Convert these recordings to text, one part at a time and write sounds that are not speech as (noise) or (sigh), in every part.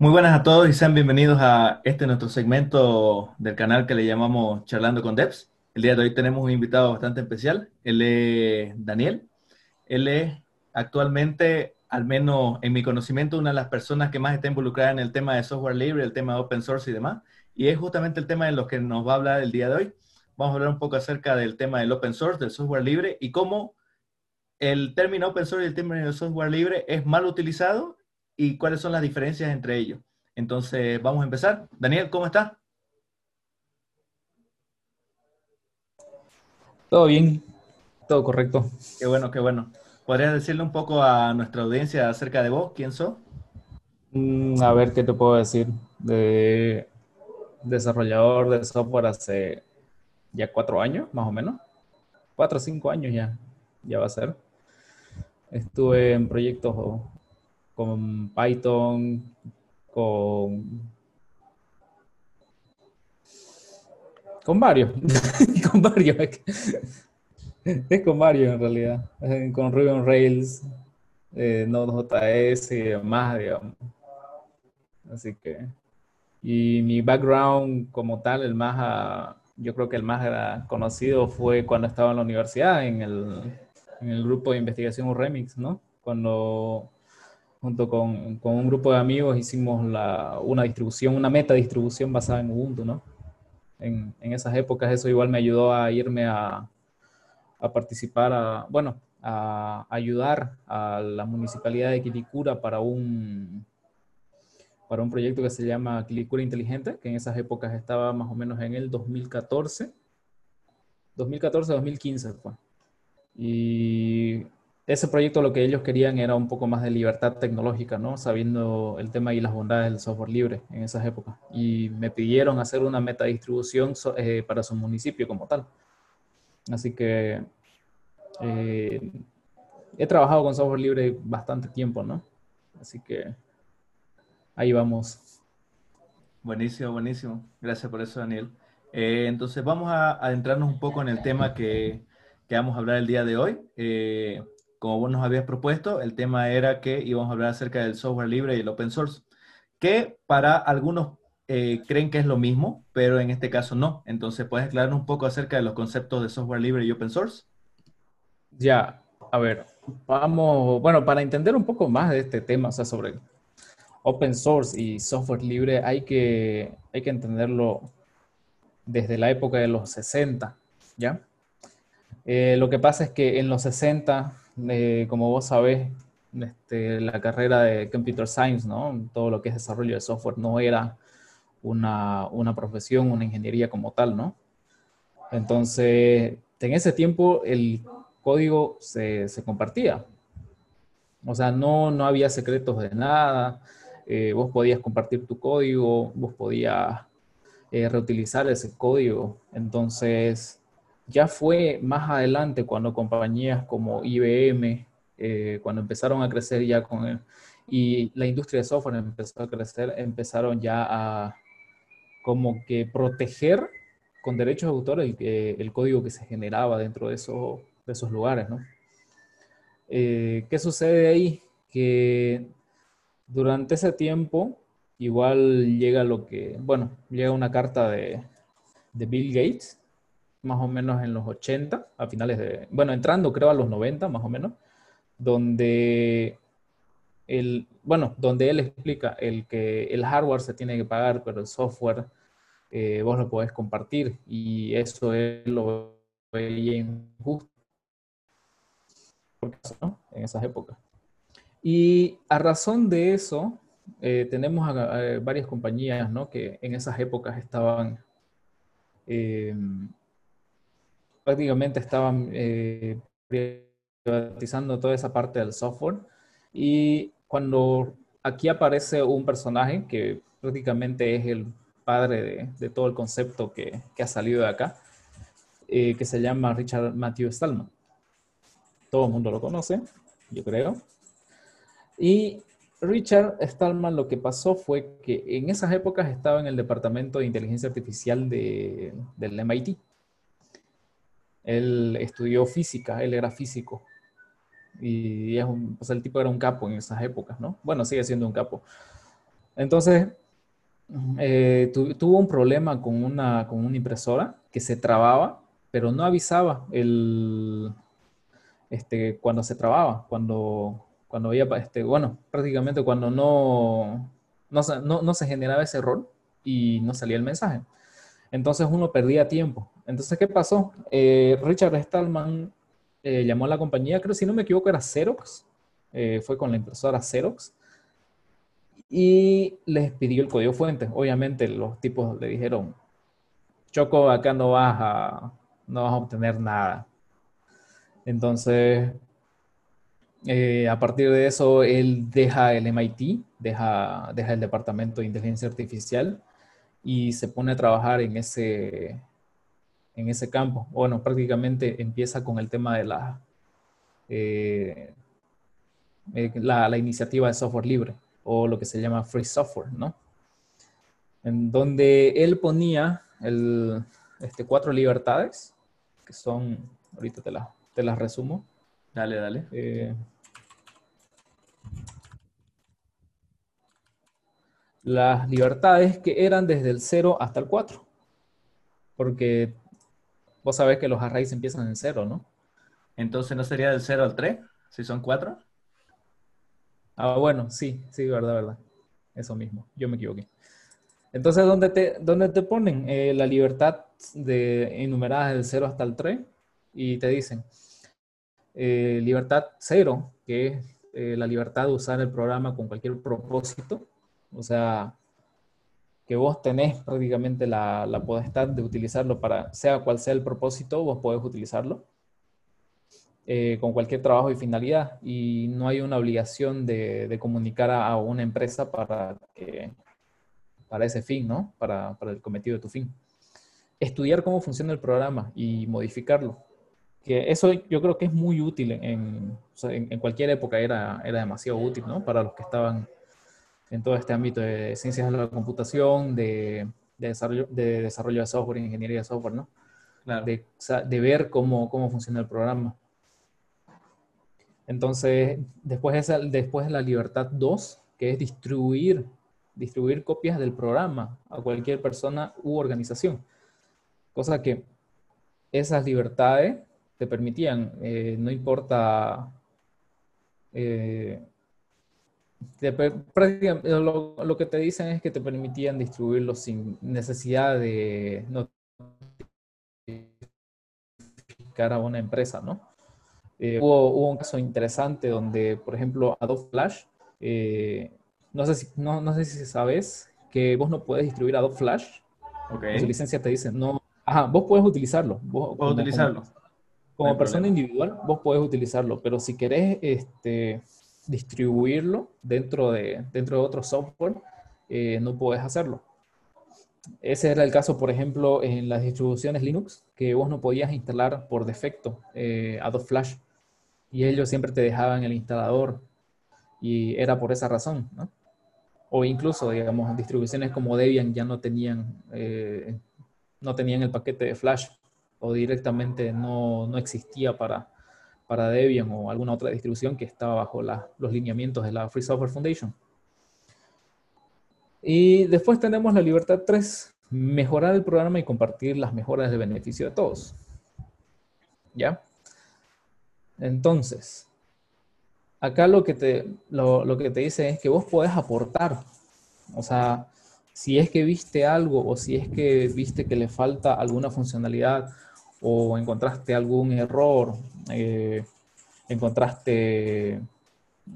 Muy buenas a todos y sean bienvenidos a este nuestro segmento del canal que le llamamos Charlando con Devs. El día de hoy tenemos un invitado bastante especial. Él es Daniel. Él es actualmente, al menos en mi conocimiento, una de las personas que más está involucrada en el tema de software libre, el tema de open source y demás. Y es justamente el tema de los que nos va a hablar el día de hoy. Vamos a hablar un poco acerca del tema del open source, del software libre y cómo el término open source y el término software libre es mal utilizado y cuáles son las diferencias entre ellos. Entonces, vamos a empezar. Daniel, ¿cómo estás? Todo bien, todo correcto. Qué bueno, qué bueno. ¿Podrías decirle un poco a nuestra audiencia acerca de vos? ¿Quién sos? Mm, a ver, ¿qué te puedo decir? De desarrollador de software hace ya cuatro años, más o menos. Cuatro o cinco años ya, ya va a ser. Estuve en proyectos con Python, con... Con varios, (laughs) con varios. (laughs) Es con varios en realidad. Con Ruby on Rails, eh, Node.js y demás, digamos. Así que... Y mi background como tal, el más, ah, yo creo que el más conocido fue cuando estaba en la universidad, en el, en el grupo de investigación Remix, ¿no? Cuando junto con, con, un grupo de amigos hicimos la, una distribución, una meta distribución basada en Ubuntu, ¿no? En, en, esas épocas eso igual me ayudó a irme a, a participar, a, bueno, a ayudar a la municipalidad de Quilicura para un, para un proyecto que se llama Quilicura Inteligente, que en esas épocas estaba más o menos en el 2014, 2014-2015 fue. Y ese proyecto lo que ellos querían era un poco más de libertad tecnológica, ¿no? Sabiendo el tema y las bondades del software libre en esas épocas. Y me pidieron hacer una meta distribución eh, para su municipio como tal. Así que eh, he trabajado con software libre bastante tiempo, ¿no? Así que ahí vamos. Buenísimo, buenísimo. Gracias por eso, Daniel. Eh, entonces vamos a adentrarnos un poco en el tema que, que vamos a hablar el día de hoy como vos nos habías propuesto, el tema era que íbamos a hablar acerca del software libre y el open source, que para algunos eh, creen que es lo mismo, pero en este caso no. Entonces, ¿puedes aclararnos un poco acerca de los conceptos de software libre y open source? Ya, a ver, vamos, bueno, para entender un poco más de este tema, o sea, sobre open source y software libre, hay que, hay que entenderlo desde la época de los 60, ¿ya? Eh, lo que pasa es que en los 60 como vos sabés, este, la carrera de Computer Science, ¿no? Todo lo que es desarrollo de software no era una, una profesión, una ingeniería como tal, ¿no? Entonces, en ese tiempo el código se, se compartía. O sea, no, no había secretos de nada. Eh, vos podías compartir tu código, vos podías eh, reutilizar ese código. Entonces, ya fue más adelante cuando compañías como IBM, eh, cuando empezaron a crecer ya con él, y la industria de software empezó a crecer, empezaron ya a como que proteger con derechos de autor el, el código que se generaba dentro de esos, de esos lugares, ¿no? Eh, ¿Qué sucede ahí? Que durante ese tiempo igual llega lo que, bueno, llega una carta de, de Bill Gates más o menos en los 80, a finales de, bueno, entrando creo a los 90 más o menos, donde el, bueno, donde él explica el que el hardware se tiene que pagar, pero el software eh, vos lo podés compartir y eso él lo veía injusto ¿no? en esas épocas. Y a razón de eso, eh, tenemos varias compañías ¿no? que en esas épocas estaban eh, prácticamente estaban eh, privatizando toda esa parte del software. Y cuando aquí aparece un personaje que prácticamente es el padre de, todo el concepto que, ha salido de acá, eh, que se llama Richard Matthew Stallman. Todo el mundo lo conoce, yo creo. Y Richard Stallman lo que pasó fue que en esas épocas estaba en el departamento de inteligencia artificial de, del MIT. Él estudió física, él era físico. Y es un, el tipo era un capo en esas épocas, ¿no? Bueno, sigue siendo un capo. Entonces, eh, tuvo un problema con una, con una impresora que se trababa, pero no avisaba el, este, cuando se trababa, cuando, cuando había, este, bueno, prácticamente cuando no, no, no, se generaba ese error y no salía el mensaje. Entonces uno perdía tiempo. Entonces, ¿qué pasó? Eh, Richard Stallman eh, llamó a la compañía, creo si no me equivoco era Xerox, eh, fue con la impresora Xerox, y les pidió el código fuente. Obviamente los tipos le dijeron, Choco, acá no vas a, no vas a obtener nada. Entonces, a partir de eso, él deja el MIT, deja, deja el Departamento de Inteligencia Artificial y se pone a trabajar en ese, en ese campo. Bueno, prácticamente empieza con el tema de la, eh, eh, la, la, iniciativa de software libre o lo que se llama free software, ¿no? En donde él ponía el, este, cuatro libertades, que son, ahorita te, te las resumo. Dale, dale. Eh, las libertades que eran desde el 0 hasta el 4. Porque vos sabés que los arrays empiezan en 0, ¿no? Entonces, ¿no sería del 0 al 3? Si son 4. Ah, bueno, sí, sí, verdad, verdad. Eso mismo, yo me equivoqué. Entonces, ¿dónde te, dónde te ponen eh, la libertad de enumeradas del 0 hasta el 3? Y te dicen, eh, libertad 0, que es eh, la libertad de usar el programa con cualquier propósito, o sea, que vos tenés prácticamente la, la potestad de utilizarlo para, sea cual sea el propósito, vos podés utilizarlo eh, con cualquier trabajo y finalidad. Y no hay una obligación de, de comunicar a, una empresa para, que, para ese fin, ¿no? Para, para el cometido de tu fin. Estudiar cómo funciona el programa y modificarlo. Que eso yo creo que es muy útil en, en, cualquier época, era, era demasiado útil, ¿no? Para los que estaban en todo este ámbito de ciencias de la computación, de, desarrollo, de desarrollo de software, ingeniería de software, ¿no? De, de, ver cómo, cómo funciona el programa. Entonces, después, esa, después de la libertad 2, que es distribuir, distribuir copias del programa a cualquier persona u organización. Cosa que esas libertades te permitían, eh, no importa eh, lo, que te dicen es que te permitían distribuirlo sin necesidad de notificar a una empresa, ¿no? Eh, hubo, un caso interesante donde, por ejemplo, Adobe Flash, eh, no, sé si, no, no, sé si sabes que vos no puedes distribuir Adobe Flash. Okay. su licencia te dice, no, ajá, vos puedes utilizarlo. Vos, como, utilizarlo. Como, persona individual, vos puedes utilizarlo, pero si querés, este distribuirlo dentro de, dentro de otro software, eh, no puedes hacerlo. Ese era el caso, por ejemplo, en las distribuciones Linux, que vos no podías instalar por defecto eh, Adobe Flash y ellos siempre te dejaban el instalador y era por esa razón, ¿no? O incluso, digamos, distribuciones como Debian ya no tenían, eh, no tenían el paquete de Flash o directamente no, no existía para, para Debian o alguna otra distribución que estaba bajo los lineamientos de la Free Software Foundation. Y después tenemos la libertad 3, mejorar el programa y compartir las mejoras de beneficio de todos. ¿Ya? Entonces, acá lo que te, lo, lo que te dice es que vos podés aportar. O sea, si es que viste algo o si es que viste que le falta alguna funcionalidad o encontraste algún error, eh, encontraste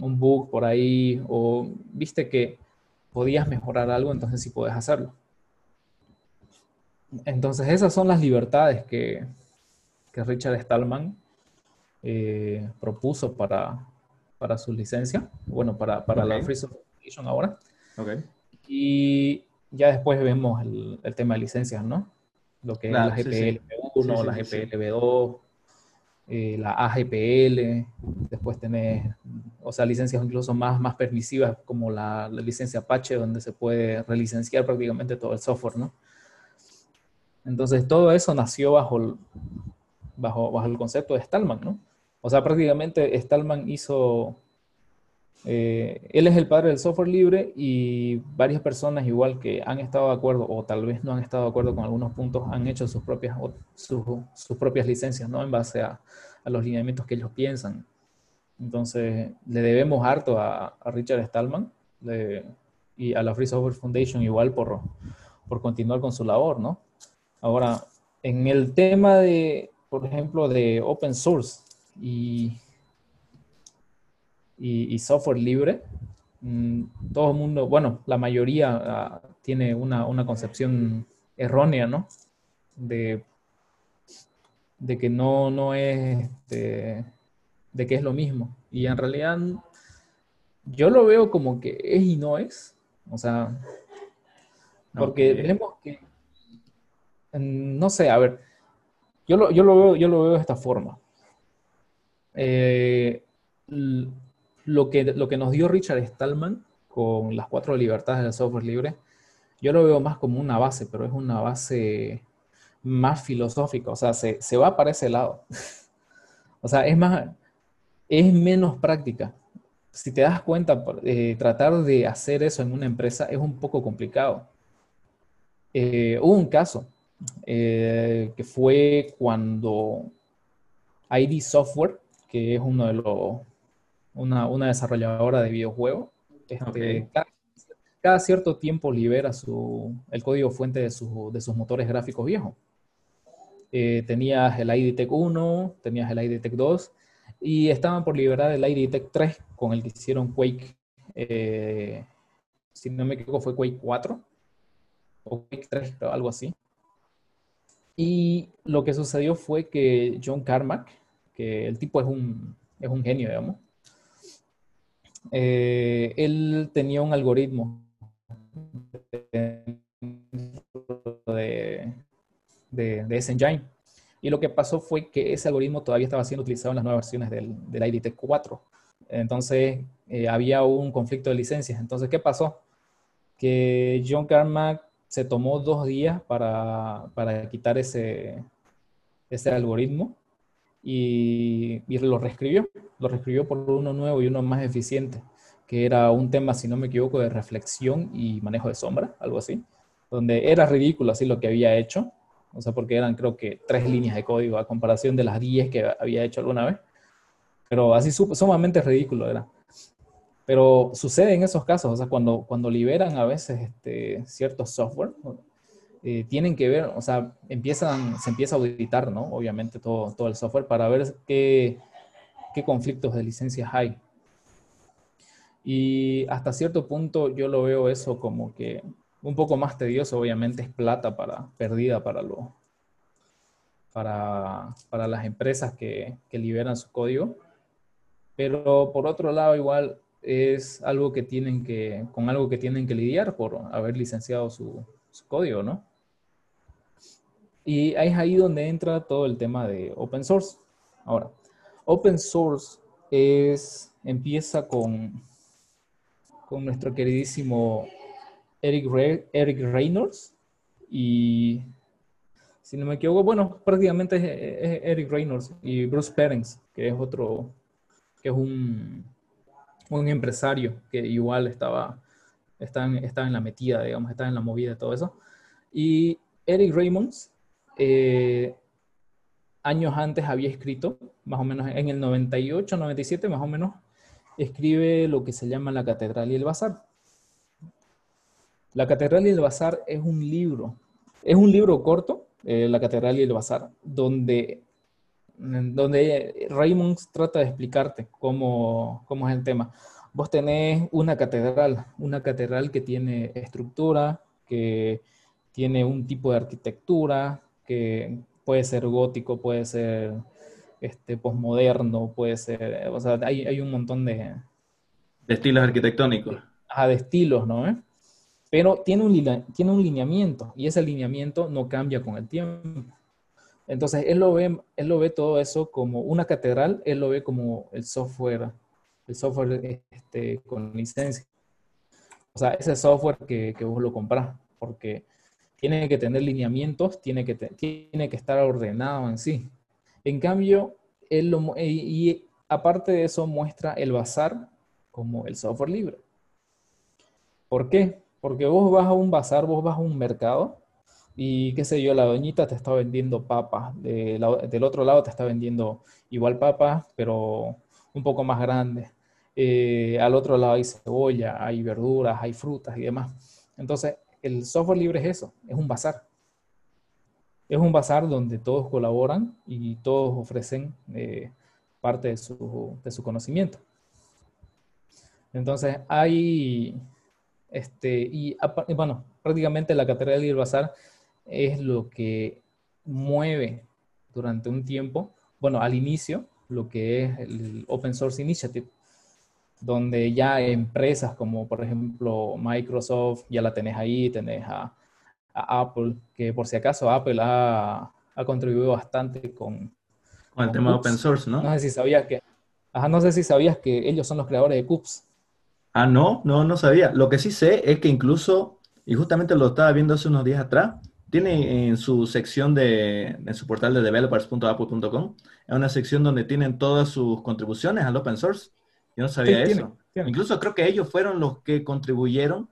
un bug por ahí o viste que podías mejorar algo, entonces sí puedes hacerlo. Entonces esas son las libertades que, que Richard Stallman eh, propuso para, para su licencia, bueno, para, para la Free Software Foundation ahora. Okay. Y ya después vemos el, el tema de licencias, ¿no? Lo que es la GPL 1 la GPLv2, eh, la AGPL, después tenés, o sea, licencias incluso más, más permisivas como la, licencia Apache, donde se puede relicenciar prácticamente todo el software, ¿no? Entonces, todo eso nació bajo bajo, bajo el concepto de Stallman, ¿no? O sea, prácticamente Stallman hizo, Eh, él es el padre del software libre y varias personas igual que han estado de acuerdo o tal vez no han estado de acuerdo con algunos puntos han hecho sus propias, sus, propias licencias, ¿no? En base a, los lineamientos que ellos piensan. Entonces, le debemos harto a, a Richard Stallman y a la Free Software Foundation igual por, por continuar con su labor, ¿no? Ahora, en el tema de, por ejemplo, de open source y y, software libre, mm, todo el mundo, bueno, la mayoría ah, tiene una, una, concepción errónea, ¿no? De, de que no, no es, este, de que es lo mismo. Y en realidad yo lo veo como que es y no es. O sea, porque tenemos que, no sé, a ver, yo lo, yo lo, veo, yo lo veo de esta forma. Eh, lo que, lo que nos dio Richard Stallman con las cuatro libertades del software libre, yo lo veo más como una base, pero es una base más filosófica, o sea, se, se va para ese lado. (laughs) o sea, es más, es menos práctica. Si te das cuenta, eh, tratar de hacer eso en una empresa es un poco complicado. Eh, hubo un caso eh, que fue cuando ID Software, que es uno de los una, una desarrolladora de videojuegos. Este, cada, cierto tiempo libera su, el código fuente de, su, de sus motores gráficos viejos. Eh, tenías el IDTech 1, tenías el IDTech 2 y estaban por liberar el IDTech 3 con el que hicieron Quake, eh, si no me equivoco fue Quake 4 o Quake 3, algo así. Y lo que sucedió fue que John Carmack, que el tipo es un, es un genio, digamos, eh, él tenía un algoritmo de, de, de, ese engine. Y lo que pasó fue que ese algoritmo todavía estaba siendo utilizado en las nuevas versiones del, del IDT 4. Entonces, eh, había un conflicto de licencias. Entonces, ¿qué pasó? Que John Carmack se tomó dos días para, para quitar ese, ese algoritmo y, lo reescribió. Lo reescribió por uno nuevo y uno más eficiente, que era un tema, si no me equivoco, de reflexión y manejo de sombra, algo así, donde era ridículo así lo que había hecho, o sea, porque eran creo que tres líneas de código a comparación de las diez que había hecho alguna vez, pero así sumamente ridículo era. Pero sucede en esos casos, o sea, cuando, cuando liberan a veces este, ciertos software, eh, tienen que ver, o sea, empiezan, se empieza a auditar, ¿no? Obviamente todo, todo el software para ver qué, qué conflictos de licencias hay. Y hasta cierto punto yo lo veo eso como que un poco más tedioso, obviamente es plata para, perdida para, lo, para, para las empresas que, que liberan su código. Pero por otro lado, igual es algo que tienen que, con algo que tienen que lidiar por haber licenciado su, su código, ¿no? Y es ahí donde entra todo el tema de open source. Ahora, open source es, empieza con, con nuestro queridísimo Eric, Eric Reynolds y si no me equivoco, bueno, prácticamente es, Eric Reynolds y Bruce Perens, que es otro, que es un, un empresario que igual estaba, está en, estaba en la metida, digamos, está en la movida de todo eso. Y Eric Reynolds eh, años antes había escrito, más o menos en el 98, 97 más o menos, escribe lo que se llama La Catedral y el Bazar. La Catedral y el Bazar es un libro, es un libro corto, eh, La Catedral y el Bazar, donde, donde Raymond trata de explicarte cómo, cómo es el tema. Vos tenés una catedral, una catedral que tiene estructura, que tiene un tipo de arquitectura, que puede ser gótico, puede ser este, posmoderno, puede ser, o sea, hay, hay un montón de... De estilos arquitectónicos. Ajá, de estilos, ¿no? Pero tiene un, tiene un lineamiento y ese lineamiento no cambia con el tiempo. Entonces, él lo ve, él lo ve todo eso como una catedral, él lo ve como el software, el software este, con licencia. O sea, ese software que, que vos lo compras, porque tiene que tener lineamientos, tiene que, tiene que estar ordenado en sí. En cambio, él y, aparte de eso muestra el bazar como el software libre. ¿Por qué? Porque vos vas a un bazar, vos vas a un mercado y qué sé yo, la doñita te está vendiendo papas, del otro lado te está vendiendo igual papas, pero un poco más grandes. Eh, al otro lado hay cebolla, hay verduras, hay frutas y demás. Entonces, el software libre es eso, es un bazar. Es un bazar donde todos colaboran y todos ofrecen eh, parte de su, conocimiento. Entonces, hay, este, y bueno, prácticamente la catedral del bazar es lo que mueve durante un tiempo, bueno, al inicio, lo que es el Open Source Initiative, donde ya empresas como por ejemplo Microsoft, ya la tenés ahí, tenés a, Apple, que por si acaso Apple ha, contribuido bastante con, con el tema de open source, ¿no? No sé si sabías que, no sé si sabías que ellos son los creadores de CUPS. Ah, no, no, no sabía. Lo que sí sé es que incluso, y justamente lo estaba viendo hace unos días atrás, tiene en su sección de, en su portal de developers.apple.com, es una sección donde tienen todas sus contribuciones al open source. Yo no sabía eso. Incluso creo que ellos fueron los que contribuyeron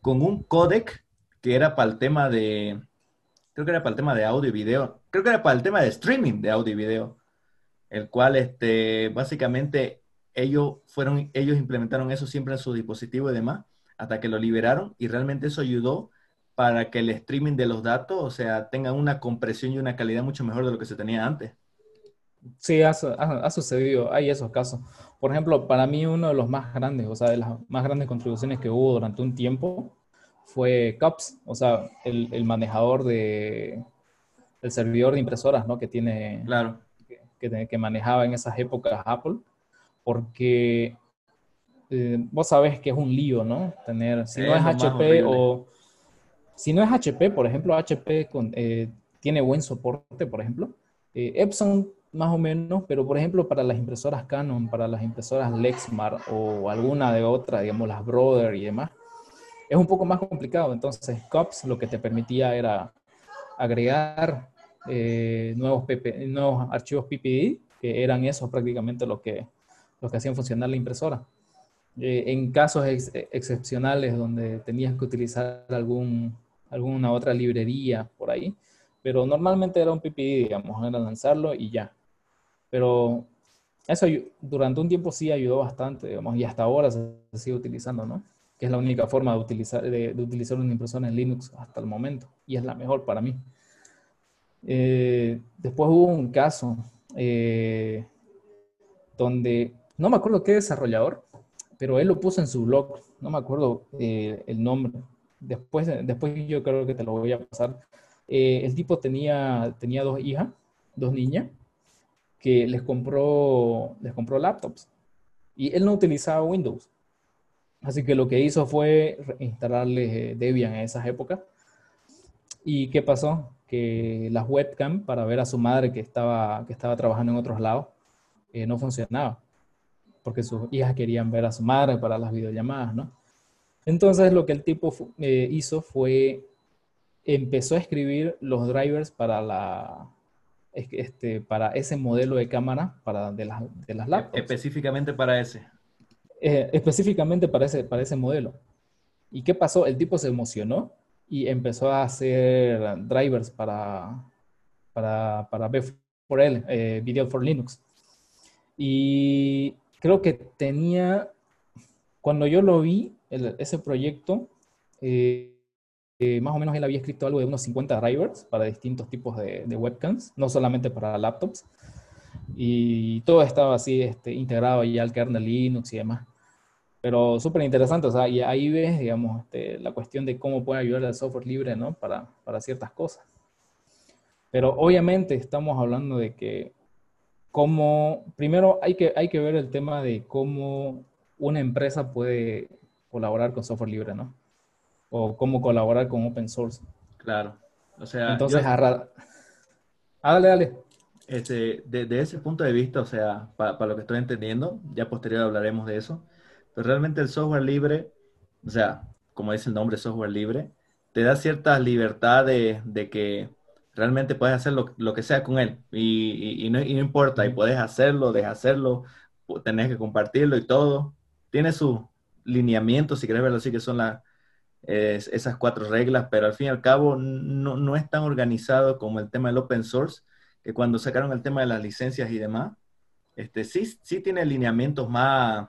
con un codec que era para el tema de, creo que era para el tema de audio y video, creo que era para el tema de streaming de audio y video, el cual, este, básicamente, ellos fueron, ellos implementaron eso siempre en su dispositivo y demás, hasta que lo liberaron y realmente eso ayudó para que el streaming de los datos, o sea, tenga una compresión y una calidad mucho mejor de lo que se tenía antes. Sí, ha, sucedido, hay esos casos. Por ejemplo, para mí uno de los más grandes, o sea, de las más grandes contribuciones que hubo durante un tiempo fue CUPS, o sea, el, manejador de, el servidor de impresoras, ¿no? Que tiene, claro. que, que, manejaba en esas épocas Apple, porque eh, vos sabés que es un lío, ¿no? Tener, si no es HP o si no es HP, por ejemplo, HP eh, tiene buen soporte, por ejemplo. Eh, Epson más o menos, pero por ejemplo para las impresoras Canon, para las impresoras Lexmark o alguna de otras, digamos las Brother y demás, es un poco más complicado. Entonces, COPS lo que te permitía era agregar eh, nuevos, nuevos archivos PPD, que eran esos prácticamente los que, los que hacían funcionar la impresora. en casos excepcionales donde tenías que utilizar algún alguna otra librería por ahí, pero normalmente era un PPI, digamos, era lanzarlo y ya. Pero eso durante un tiempo sí ayudó bastante, digamos, y hasta ahora se, sigue utilizando, ¿no? Que es la única forma de utilizar, de, utilizar una impresora en Linux hasta el momento, y es la mejor para mí. Eh, después hubo un caso eh, donde, no me acuerdo qué desarrollador, pero él lo puso en su blog, no me acuerdo eh, el nombre, Después, después yo creo que te lo voy a pasar. Eh, el tipo tenía, tenía dos hijas, dos niñas, que les compró, les compró laptops. Y él no utilizaba Windows. Así que lo que hizo fue instalarle eh, Debian en esas épocas. ¿Y qué pasó? Que las webcam para ver a su madre que estaba, que estaba trabajando en otros lados eh, no funcionaba. Porque sus hijas querían ver a su madre para las videollamadas, ¿no? Entonces lo que el tipo eh, hizo fue, empezó a escribir los drivers para, la, este, para ese modelo de cámara para de, las, de las laptops. Específicamente para ese. Eh, específicamente para ese, para ese modelo. ¿Y qué pasó? El tipo se emocionó y empezó a hacer drivers para, para, para por él, eh, Video for Linux. Y creo que tenía, cuando yo lo vi, ese proyecto, eh, eh, más o menos él había escrito algo de unos 50 drivers para distintos tipos de, webcams, no solamente para laptops. Y todo estaba así este, integrado ya al kernel Linux y demás. Pero súper interesante, o sea, y ahí ves, digamos, este, la cuestión de cómo puede ayudar el software libre, ¿no? Para, ciertas cosas. Pero obviamente estamos hablando de que cómo, primero hay que, hay que ver el tema de cómo una empresa puede colaborar con software libre, ¿no? O cómo colaborar con open source. Claro. O sea, entonces, ah, dale, dale. Este, de, ese punto de vista, o sea, para lo que estoy entendiendo, ya posterior hablaremos de eso, pero realmente el software libre, o sea, como dice el nombre, software libre, te da ciertas libertades de que realmente puedes hacer lo, que sea con él y, no, y, no, importa, y puedes hacerlo, dejas hacerlo, tenés que compartirlo y todo, tiene sus lineamientos, si querés verlo así, que son esas cuatro reglas, pero al fin y al cabo no, no, es tan organizado como el tema del open source, que cuando sacaron el tema de las licencias y demás, este, sí, sí tiene lineamientos más,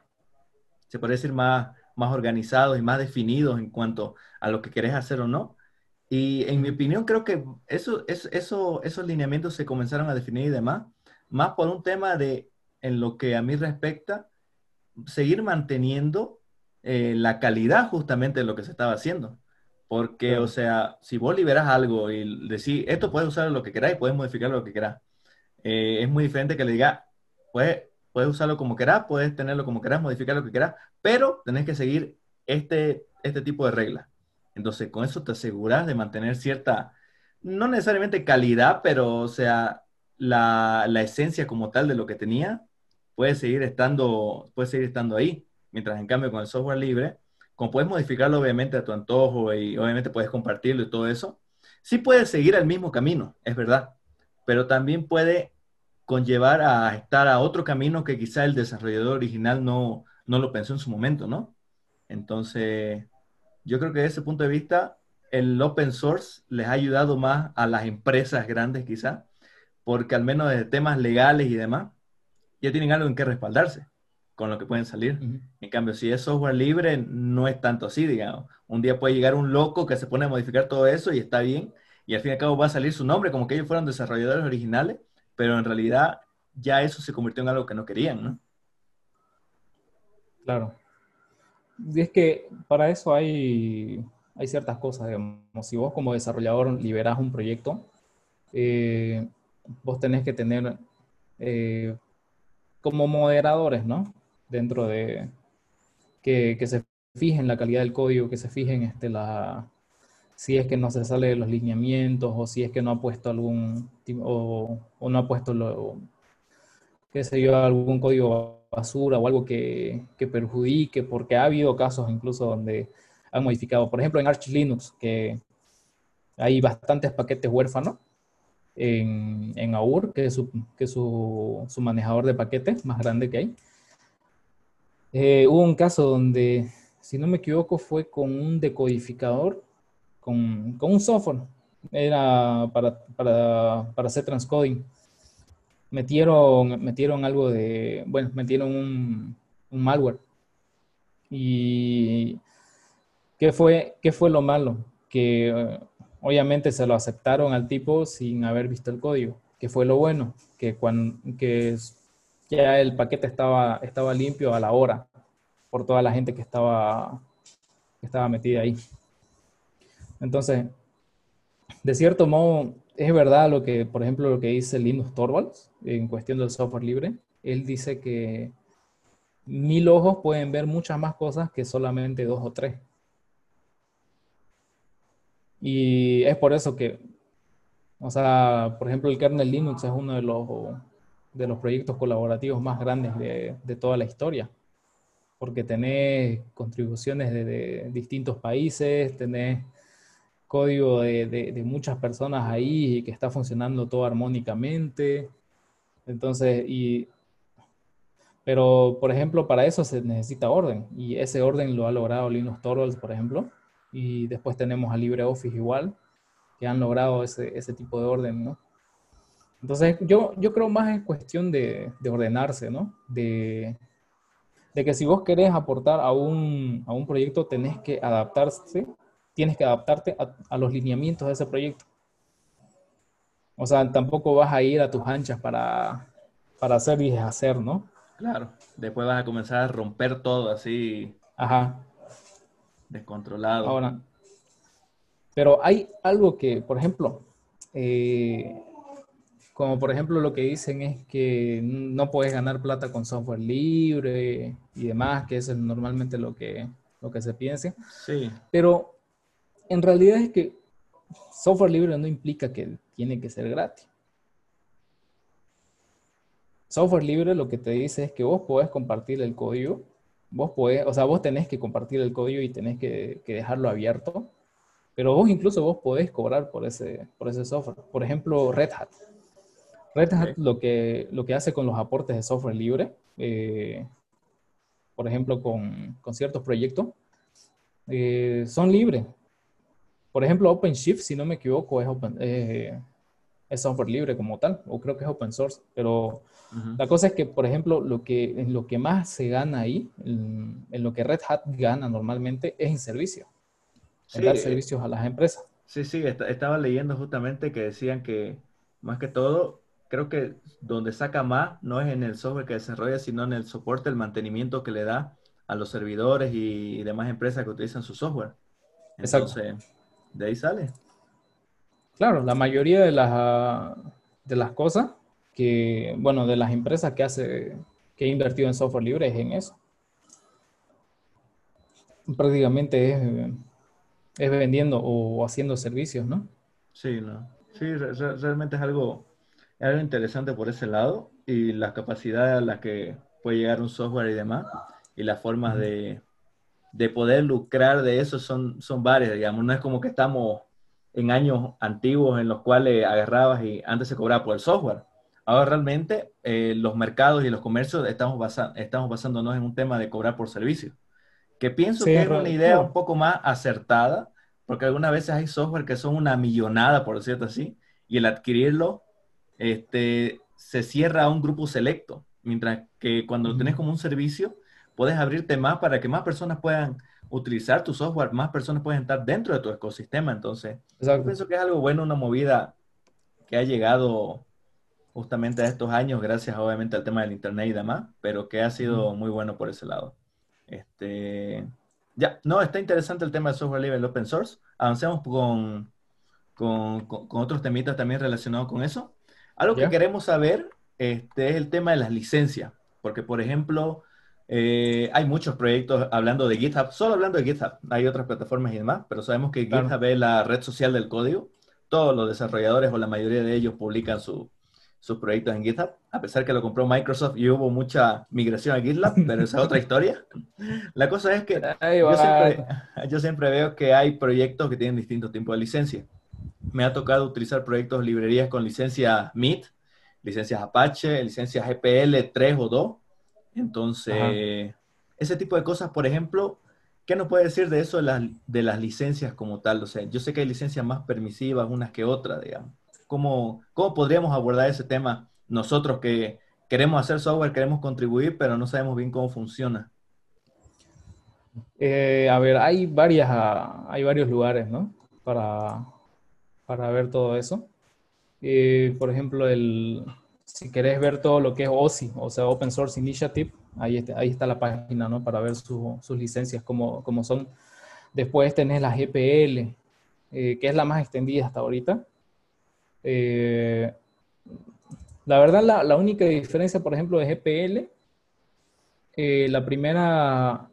se puede decir, más, más organizados y más definidos en cuanto a lo que querés hacer o no. Y en mi opinión creo que eso, eso, esos lineamientos se comenzaron a definir y demás, más por un tema de, en lo que a mí respecta, seguir manteniendo eh, la calidad justamente de lo que se estaba haciendo. Porque, o sea, si vos liberas algo y decís, esto puedes usar lo que queráis, puedes modificar lo que querás, eh, es muy diferente que le diga, puedes, puedes usarlo como querás, puedes tenerlo como querás, modificar lo que querás, pero tenés que seguir este, este tipo de reglas. Entonces, con eso te aseguras de mantener cierta, no necesariamente calidad, pero, o sea, la, la esencia como tal de lo que tenía puede seguir estando, puede seguir estando ahí. Mientras en cambio con el software libre, como puedes modificarlo obviamente a tu antojo y obviamente puedes compartirlo y todo eso, sí puedes seguir el mismo camino, es verdad, pero también puede conllevar a estar a otro camino que quizá el desarrollador original no, no lo pensó en su momento, ¿no? Entonces, yo creo que desde ese punto de vista, el open source les ha ayudado más a las empresas grandes quizá, porque al menos de temas legales y demás, ya tienen algo en que respaldarse con lo que pueden salir. En cambio, si es software libre, no es tanto así, digamos. Un día puede llegar un loco que se pone a modificar todo eso y está bien, y al fin y al cabo va a salir su nombre, como que ellos fueron desarrolladores originales, pero en realidad ya eso se convirtió en algo que no querían, ¿no? Claro. Y es que para eso hay, hay ciertas cosas, digamos. Si vos como desarrollador liberás un proyecto, eh, vos tenés que tener eh, como moderadores, ¿no? Dentro de que, se fijen la calidad del código, que se fijen este, la, si es que no se sale de los lineamientos o si es que no ha puesto algún o, o no ha puesto lo, qué sé yo, algún código basura o algo que, que, perjudique, porque ha habido casos incluso donde han modificado, por ejemplo en Arch Linux, que hay bastantes paquetes huérfanos en, en AUR, que es, su, que su, su manejador de paquetes más grande que hay eh, hubo un caso donde, si no me equivoco, fue con un decodificador, con, un software. Era para, para, para, hacer transcoding. Metieron, metieron algo de, bueno, metieron un, un malware. ¿Y qué fue, lo malo? Que eh, obviamente se lo aceptaron al tipo sin haber visto el código. ¿Qué fue lo bueno? Que, cuando, que ya el paquete estaba, estaba limpio a la hora por toda la gente que estaba, estaba metida ahí. Entonces, de cierto modo, es verdad lo que, por ejemplo, lo que dice Linus Torvalds en cuestión del software libre. Él dice que mil ojos pueden ver muchas más cosas que solamente dos o tres. Y es por eso que, o sea, por ejemplo, el kernel Linux es uno de los de los proyectos colaborativos más grandes de, toda la historia, porque tenés contribuciones de, distintos países, tenés código de, muchas personas ahí y que está funcionando todo armónicamente. Entonces, y, pero por ejemplo, para eso se necesita orden y ese orden lo ha logrado Linux Torvalds, por ejemplo, y después tenemos a LibreOffice igual, que han logrado ese, ese tipo de orden, ¿no? Entonces, yo, yo creo más en cuestión de, ordenarse, ¿no? De, que si vos querés aportar a un, proyecto, tenés que adaptarse, tienes que adaptarte a, los lineamientos de ese proyecto. O sea, tampoco vas a ir a tus anchas para, para hacer y deshacer, ¿no? Claro, después vas a comenzar a romper todo así. Ajá. Descontrolado. Ahora, pero hay algo que, por ejemplo, eh, como por ejemplo lo que dicen es que no puedes ganar plata con software libre y demás, que eso es normalmente lo que, lo que se piensa. Sí. Pero en realidad es que software libre no implica que tiene que ser gratis. Software libre lo que te dice es que vos podés compartir el código, vos podés, o sea, vos tenés que compartir el código y tenés que, que dejarlo abierto, pero vos incluso vos podés cobrar por ese, por ese software. Por ejemplo, Red Hat. Red Hat lo, que, lo que hace con los aportes de software libre, eh, por ejemplo, con, con ciertos proyectos, eh, son libres. Por ejemplo, OpenShift, si no me equivoco, es, open, eh, es software libre como tal, o creo que es open source, pero la cosa es que, por ejemplo, lo que, en lo que más se gana ahí, en, lo que Red Hat gana normalmente, es en servicio, en dar servicios a las empresas. Sí, sí, estaba leyendo justamente que decían que más que todo, creo que donde saca más no es en el software que desarrolla, sino en el soporte, el mantenimiento que le da a los servidores y demás empresas que utilizan su software. Entonces, de ahí sale. Claro, la mayoría de las, de las cosas que, bueno, de las empresas que hace, que he invertido en software libre es en eso. Prácticamente es, es vendiendo o haciendo servicios, ¿no? Sí, no. Sí, realmente es algo, algo interesante por ese lado y las capacidades a las que puede llegar un software y demás y las formas de, de poder lucrar de eso son, son varias, digamos. No es como que estamos en años antiguos en los cuales agarrabas y antes se cobraba por el software. Ahora realmente eh, los mercados y los comercios estamos, estamos basándonos en un tema de cobrar por servicio, que pienso que es una idea un poco más acertada, porque algunas veces hay software que son una millonada, por decirlo así, y el adquirirlo este, se cierra a un grupo selecto, mientras que cuando lo tenés como un servicio, puedes abrirte más para que más personas puedan utilizar tu software, más personas pueden estar dentro de tu ecosistema. Entonces, pienso que es algo bueno, una movida que ha llegado justamente a estos años, gracias obviamente al tema del Internet y demás, pero que ha sido muy bueno por ese lado. Este, ya, no, está interesante el tema del software libre y open source. Avancemos con, con, con, otros temitas también relacionados con eso. Algo que queremos saber este, es el tema de las licencias, porque por ejemplo, eh, hay muchos proyectos hablando de GitHub, solo hablando de GitHub, hay otras plataformas y demás, pero sabemos que GitHub es la red social del código. Todos los desarrolladores o la mayoría de ellos publican sus proyectos en GitHub, a pesar que lo compró Microsoft y hubo mucha migración a GitLab, pero esa es otra (laughs) historia. La cosa es que yo siempre, yo siempre, veo que hay proyectos que tienen distintos tipos de licencia. Me ha tocado utilizar proyectos, librerías con licencia MIT, licencias Apache, licencias GPL 3 o 2, entonces, ese tipo de cosas, por ejemplo, ¿qué nos puede decir de eso de las, de las licencias como tal? O sea, yo sé que hay licencias más permisivas unas que otras, digamos. ¿Cómo, ¿Cómo podríamos abordar ese tema nosotros que queremos hacer software, queremos contribuir, pero no sabemos bien cómo funciona? Eh, a ver, hay, varias, hay varios lugares, ¿no? Para, para ver todo eso. Eh, por ejemplo, el, si querés ver todo lo que es OSI, o sea, Open Source Initiative, ahí está, ahí está la página, ¿no? Para ver sus licencias, como, como son. Después tenés la GPL, eh, que es la más extendida hasta ahorita. Eh, la verdad, la, la, única diferencia, por ejemplo, de GPL, eh, la, primera,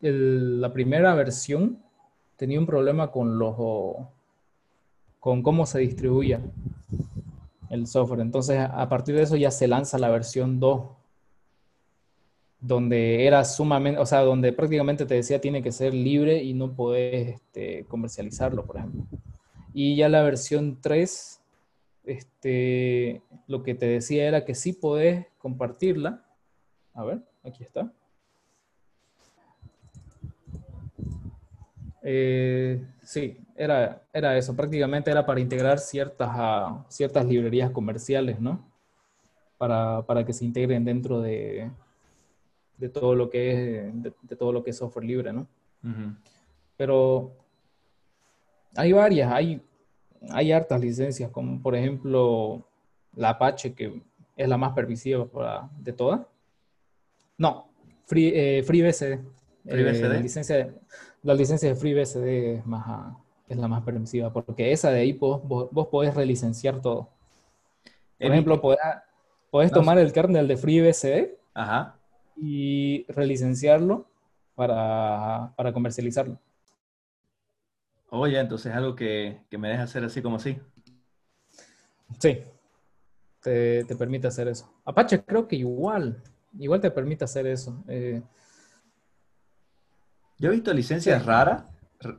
la primera versión tenía un problema con los con cómo se distribuía el software. Entonces, a partir de eso ya se lanza la versión 2, donde era sumamente, o sea, donde prácticamente te decía tiene que ser libre y no podés este, comercializarlo, por ejemplo. Y ya la versión 3, este, lo que te decía era que sí podés compartirla. A ver, aquí está. Eh, sí, era, era eso. Prácticamente era para integrar ciertas, ah, ciertas librerías comerciales, ¿no? Para, que se integren dentro de, de todo lo que es, de, todo lo que es software libre, ¿no? Pero hay varias, hay, hay hartas licencias, como por ejemplo la Apache, que es la más permisiva de todas. No, Free, FreeBSD. FreeBSD. Eh, licencia, la licencia de FreeBSD es, más, es la más permisiva, porque esa de ahí vos, vos, podés relicenciar todo. Por ejemplo, podés, tomar el kernel de FreeBSD y relicenciarlo para, comercializarlo. Oye, entonces es algo que, me deja hacer así como así. Sí, te, permite hacer eso. Apache creo que igual, igual te permite hacer eso. Eh, yo he visto licencias raras,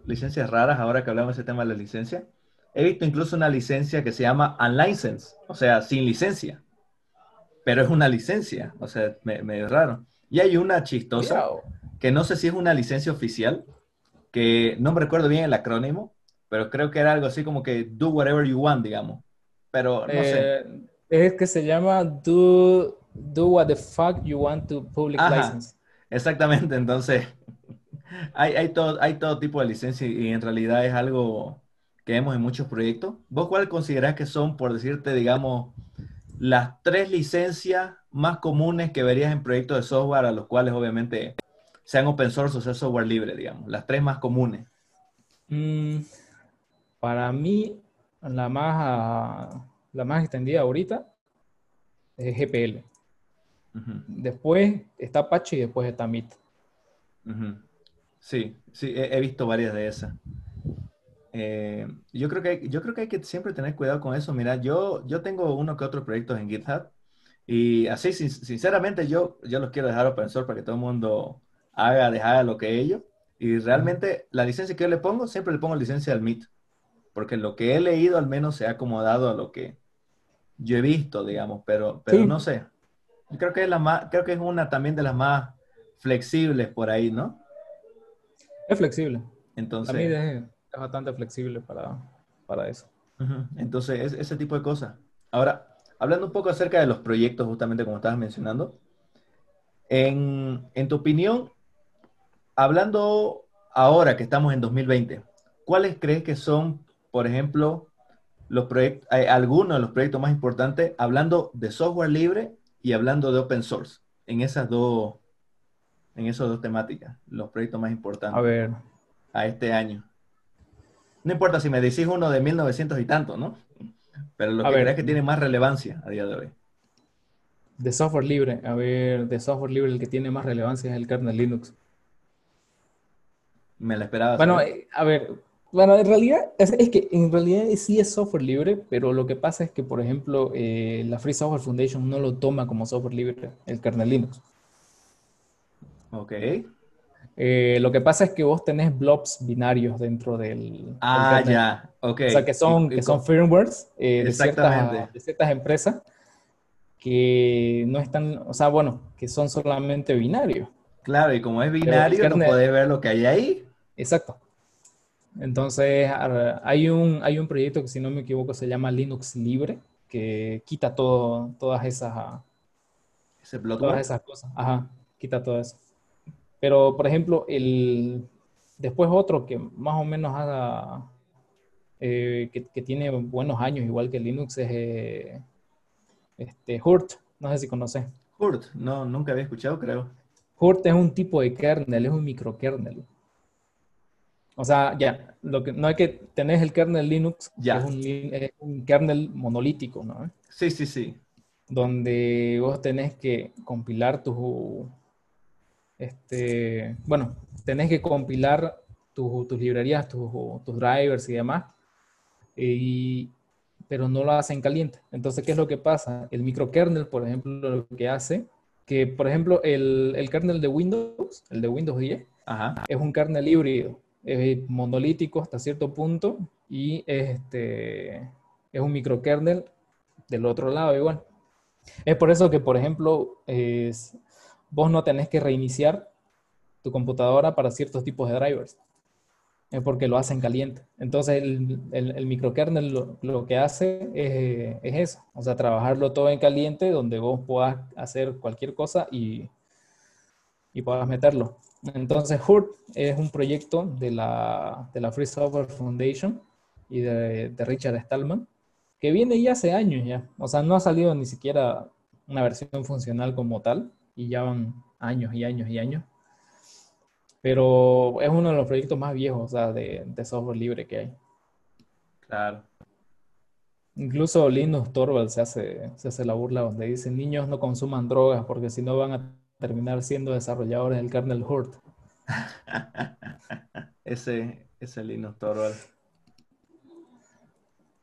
licencias raras, ahora que hablamos de ese tema de la licencia. He visto incluso una licencia que se llama unlicensed, o sea, sin licencia. Pero es una licencia, o sea, medio raro. Y hay una chistosa, que no sé si es una licencia oficial, que no me recuerdo bien el acrónimo, pero creo que era algo así como que do whatever you want, digamos. Pero no sé. Eh, es que se llama do, do what the fuck you want to public license. Exactamente, entonces hay, hay, todo, hay todo tipo de licencia y en realidad es algo que vemos en muchos proyectos. ¿Vos cuál considerás que son, por decirte, digamos, las tres licencias más comunes que verías en proyectos de software a los cuales obviamente sean open source o sea software libre, digamos? Las tres más comunes. Mm, para mí, la más, la más extendida ahorita es GPL. Después está Apache y después está MIT. Sí, sí, he, visto varias de esas. Eh, yo, creo que hay, yo creo que hay que siempre tener cuidado con eso. Mira, yo, yo tengo uno que otro proyectos en GitHub y así, sinceramente, yo, yo los quiero dejar open source para que todo el mundo haga, haga lo que ellos. Y realmente la licencia que yo le pongo, siempre le pongo licencia al MIT porque lo que he leído al menos se ha acomodado a lo que yo he visto, digamos, pero, pero no sé. Yo creo que es la más, creo que es una también de las más flexibles por ahí, ¿no? Es flexible. Entonces. A es, bastante flexible para, para eso. Entonces, ese tipo de cosas. Ahora, hablando un poco acerca de los proyectos, justamente como estabas mencionando, en, en tu opinión, hablando ahora que estamos en 2020, ¿cuáles crees que son por ejemplo, los proyectos, algunos de los proyectos más importantes, hablando de software libre y hablando de open source, en esas dos, en esas dos temáticas, los proyectos más importantes. A ver. A este año. No importa si me decís uno de 1900 y tanto, ¿no? Pero lo que ver, que tiene más relevancia a día de hoy. De software libre, a ver, de software libre el que tiene más relevancia es el kernel Linux. Me la esperaba. Bueno, eh, a ver, bueno, en realidad, es, que en realidad sí es software libre, pero lo que pasa es que, por ejemplo, eh, la Free Software Foundation no lo toma como software libre, el kernel Linux. Ok. Eh, lo que pasa es que vos tenés blobs binarios dentro del. Ah, ya, ok. O sea, que son, que son firmwares eh, de, ciertas, de ciertas empresas que no están, o sea, bueno, que son solamente binarios. Claro, y como es binario, no podés ver lo que hay ahí. Exacto. Entonces, hay un, hay un proyecto que, si no me equivoco, se llama Linux Libre, que quita todo, todas esas, todas esas cosas. Ajá, quita todo eso. Pero, por ejemplo, el, después otro que más o menos haga, eh, que, tiene buenos años, igual que Linux, es eh, este, Hurt. No sé si conoces. Hurt, no, nunca había escuchado, creo. Hurt es un tipo de kernel, es un microkernel. O sea, ya, lo que, no hay que tener el kernel Linux, ya. Es, un, kernel monolítico, ¿no? Sí, sí, sí. Donde vos tenés que compilar tus, este, bueno, tenés que compilar tus librerías, tus, drivers y demás, pero no lo hacen caliente. Entonces, ¿qué es lo que pasa? El microkernel, por ejemplo, lo que hace, que por ejemplo, el, el kernel de Windows, el de Windows 10, es un kernel híbrido es monolítico hasta cierto punto y este, es un microkernel del otro lado igual. Es por eso que, por ejemplo, es, vos no tenés que reiniciar tu computadora para ciertos tipos de drivers. Es porque lo hacen caliente. Entonces, el, el, microkernel lo, que hace es, es, eso. O sea, trabajarlo todo en caliente donde vos puedas hacer cualquier cosa y, y puedas meterlo. Entonces, HURT es un proyecto de la, de la Free Software Foundation y de, Richard Stallman, que viene ya hace años ya. O sea, no ha salido ni siquiera una versión funcional como tal, y ya van años y años y años. Pero es uno de los proyectos más viejos o sea, de, de software libre que hay. Claro. Incluso Linus Torvalds se hace, se hace la burla donde dice, niños no consuman drogas porque si no van a terminar siendo desarrolladores del kernel Hurt. (laughs) ese, ese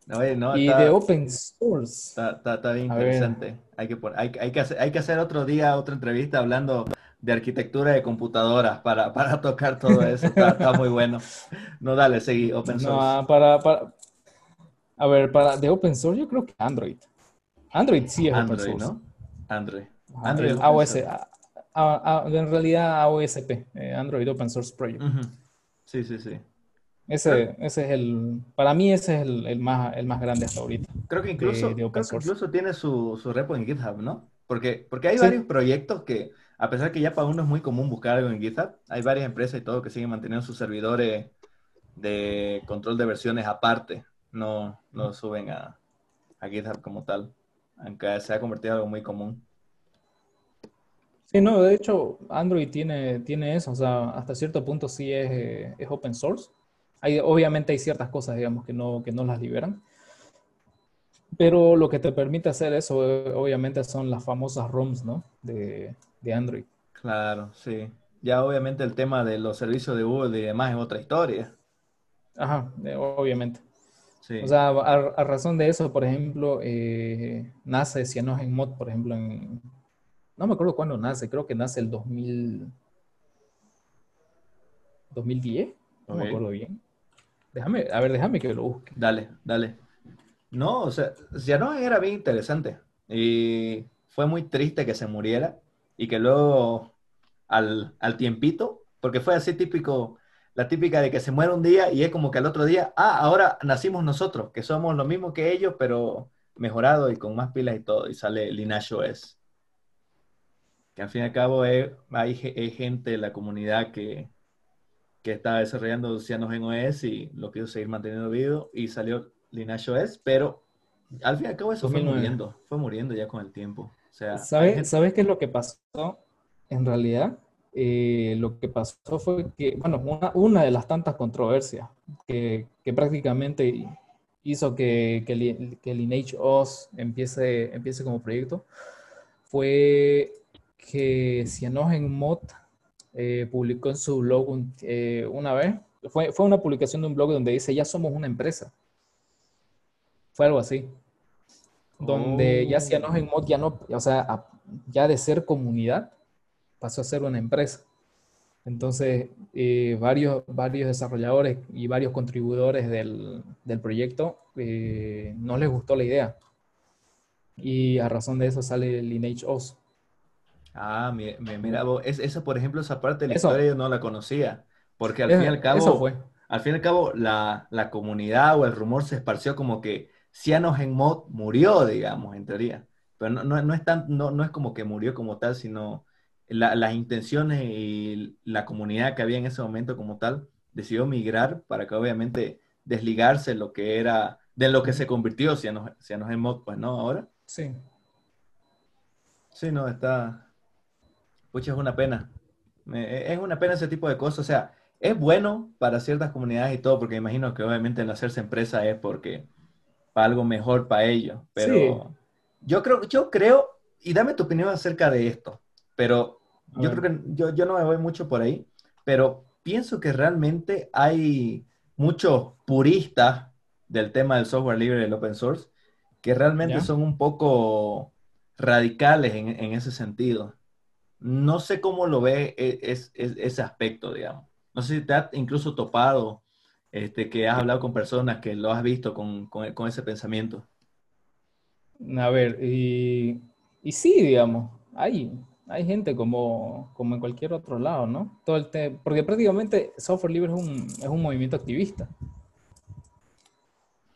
Torvald. y de open source. Está, bien interesante. Hay que, hay, hay, que hacer, hay que hacer otro día, otra entrevista hablando de arquitectura de computadoras para, (laughs) para tocar todo eso. Está, muy bueno. No, dale, seguí, open source. No, para, para, a ver, para de open source yo creo que Android. Android sí es Android, open source. ¿no? Android. Android. AOS, en realidad AOSP, eh, Android Open Source Project. Sí, sí, sí. Ese, ese es el, para mí ese es el, más, el más grande hasta ahorita. Creo que incluso, incluso tiene su, su, repo en GitHub, ¿no? Porque, porque hay varios proyectos que, a pesar que ya para uno es muy común buscar algo en GitHub, hay varias empresas y todo que siguen manteniendo sus servidores de control de versiones aparte, no, no suben a, a GitHub como tal, aunque se ha convertido en algo muy común. Sí, no, de hecho Android tiene, tiene eso, o sea, hasta cierto punto sí es, eh, es open source, obviamente hay ciertas cosas, digamos, que no, que no las liberan. Pero lo que te permite hacer eso, eh, obviamente, son las famosas ROMs, ¿no? De, Android. Claro, sí. Ya obviamente el tema de los servicios de Google y demás es otra historia. Ajá, obviamente. Sí. O sea, a, razón de eso, por ejemplo, eh, nace CyanogenMod, por ejemplo, en... No me acuerdo cuándo nace, creo que nace el 2000... 2010, no me acuerdo bien. Déjame, a ver, déjame que lo busque. Dale, dale. No, o sea, ya no era bien interesante. Y fue muy triste que se muriera y que luego al, al tiempito, porque fue así típico, la típica de que se muere un día y es como que al otro día, ah, ahora nacimos nosotros, que somos lo mismo que ellos, pero mejorado y con más pilas y todo, y sale Lineage OS. Que al fin y al cabo hay, hay gente de la comunidad que, que estaba desarrollando Oceanos en OS y lo quiso seguir manteniendo vivo y salió Lineage OS, pero al fin y al cabo eso fue muriendo, fue muriendo ya con el tiempo. O sea, ¿Sabes, ¿Sabes qué es lo que pasó en realidad? Eh, lo que pasó fue que, bueno, una, una de las tantas controversias que, que prácticamente hizo que, que, que, Lineage OS empiece, empiece como proyecto fue que Cyanogen Mod eh, publicó en su blog eh, una vez, fue, fue una publicación de un blog donde dice, ya somos una empresa. Fue algo así. Donde ya ya en Mod ya no, o sea, ya de ser comunidad, pasó a ser una empresa. Entonces, eh, varios, varios desarrolladores y varios contribuidores del, del proyecto no les gustó la idea. Y a razón de eso sale Lineage OS. Ah, mira, mira es, esa, por ejemplo, esa parte de la historia yo no la conocía, porque al fin y al cabo, fue. al fin y al cabo, la, la, comunidad o el rumor se esparció como que Cyanogenmod murió, digamos, en teoría. Pero no, no, no es tan, no, no, es como que murió como tal, sino las intenciones y la comunidad que había en ese momento como tal decidió migrar para que obviamente desligarse lo que era, de lo que se convirtió Cyanogenmod, pues, ¿no? Ahora. Sí. Sí, no, está, Pucha, es una pena. E, es una pena ese tipo de cosas. O sea, es bueno para ciertas comunidades y todo, porque imagino que obviamente el hacerse empresa es porque para algo mejor para ellos. Pero yo creo, yo creo, y dame tu opinión acerca de esto, pero yo creo que yo, yo no me voy mucho por ahí, pero pienso que realmente hay muchos puristas del tema del software libre y del open source que realmente son un poco radicales en, en ese sentido. No sé cómo lo ve e, es, ese aspecto, digamos. No sé si te has incluso topado, este, que has hablado con personas que lo has visto con, ese pensamiento. A ver, y, sí, digamos, hay, hay gente como, como en cualquier otro lado, ¿no? Todo el porque prácticamente software libre es un, es un movimiento activista.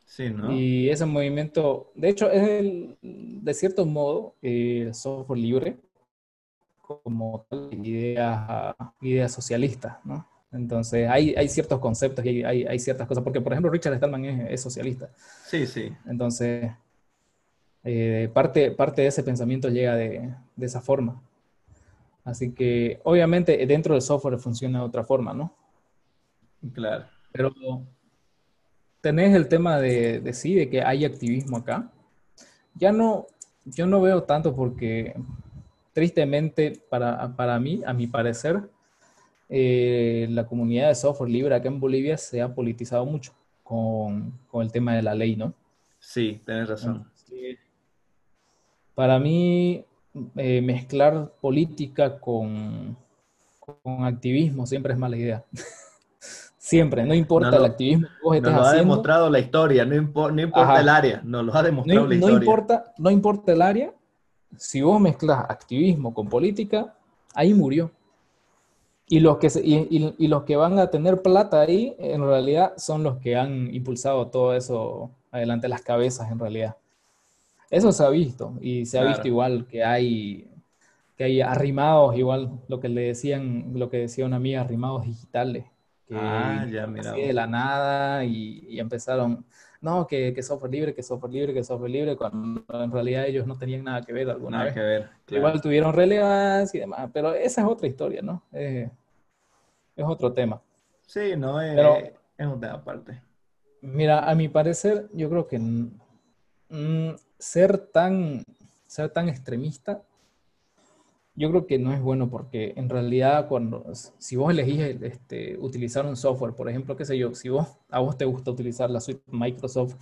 Sí, ¿no? Y ese movimiento, de hecho, es el, de cierto modo, el software libre como ideas, ideas socialistas, ¿no? Entonces, hay, hay ciertos conceptos y hay, hay, ciertas cosas, porque por ejemplo Richard Stallman es, socialista. Sí, sí. Entonces, eh, parte, parte de ese pensamiento llega de, de, esa forma. Así que, obviamente, dentro del software funciona de otra forma, ¿no? Claro. Pero tenés el tema de, de sí, de que hay activismo acá. Ya no, yo no veo tanto porque tristemente para, para mí, a mi parecer, eh, la comunidad de software libre acá en Bolivia se ha politizado mucho con, con el tema de la ley, ¿no? Sí, tienes razón. para mí, eh, mezclar política con, con activismo siempre es mala idea. (laughs) Siempre, no importa el activismo que vos estés nos lo ha demostrado la historia, no, no importa el área, nos lo ha demostrado la historia. No importa, no importa el área, si vos mezclas activismo con política, ahí murió. Y los, que y, los que van a tener plata ahí, en realidad, son los que han impulsado todo eso adelante, las cabezas, en realidad. Eso se ha visto, y se ha visto igual que hay, que hay arrimados, igual lo que le decían, lo que decía una amiga, arrimados digitales. Que ah, ya, mira. de la nada y, y empezaron, no, que, que, software libre, que software libre, que software libre, cuando en realidad ellos no tenían nada que ver alguna nada que ver. Igual tuvieron relevancia y demás, pero esa es otra historia, ¿no? Eh, es otro tema. Sí, no, es, pero, es un tema aparte. Mira, a mi parecer, yo creo que ser, tan, ser tan extremista yo creo que no es bueno porque en realidad cuando, si vos elegís este, utilizar un software, por ejemplo, qué sé yo, si vos, a vos te gusta utilizar la suite Microsoft,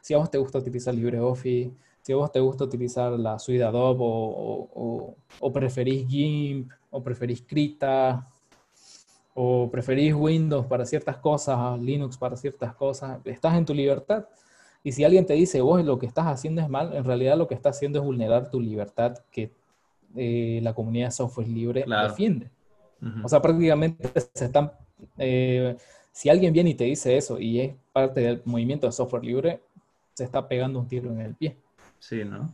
si a vos te gusta utilizar LibreOffice, si a vos te gusta utilizar la suite Adobe o, o, preferís GIMP o preferís Krita o preferís Windows para ciertas cosas, Linux para ciertas cosas, estás en tu libertad. Y si alguien te dice, vos lo que estás haciendo es mal, en realidad lo que estás haciendo es vulnerar tu libertad que eh, la comunidad de software libre defiende. O sea, prácticamente se están... Eh, si alguien viene y te dice eso y es parte del movimiento de software libre, se está pegando un tiro en el pie. Sí, ¿no?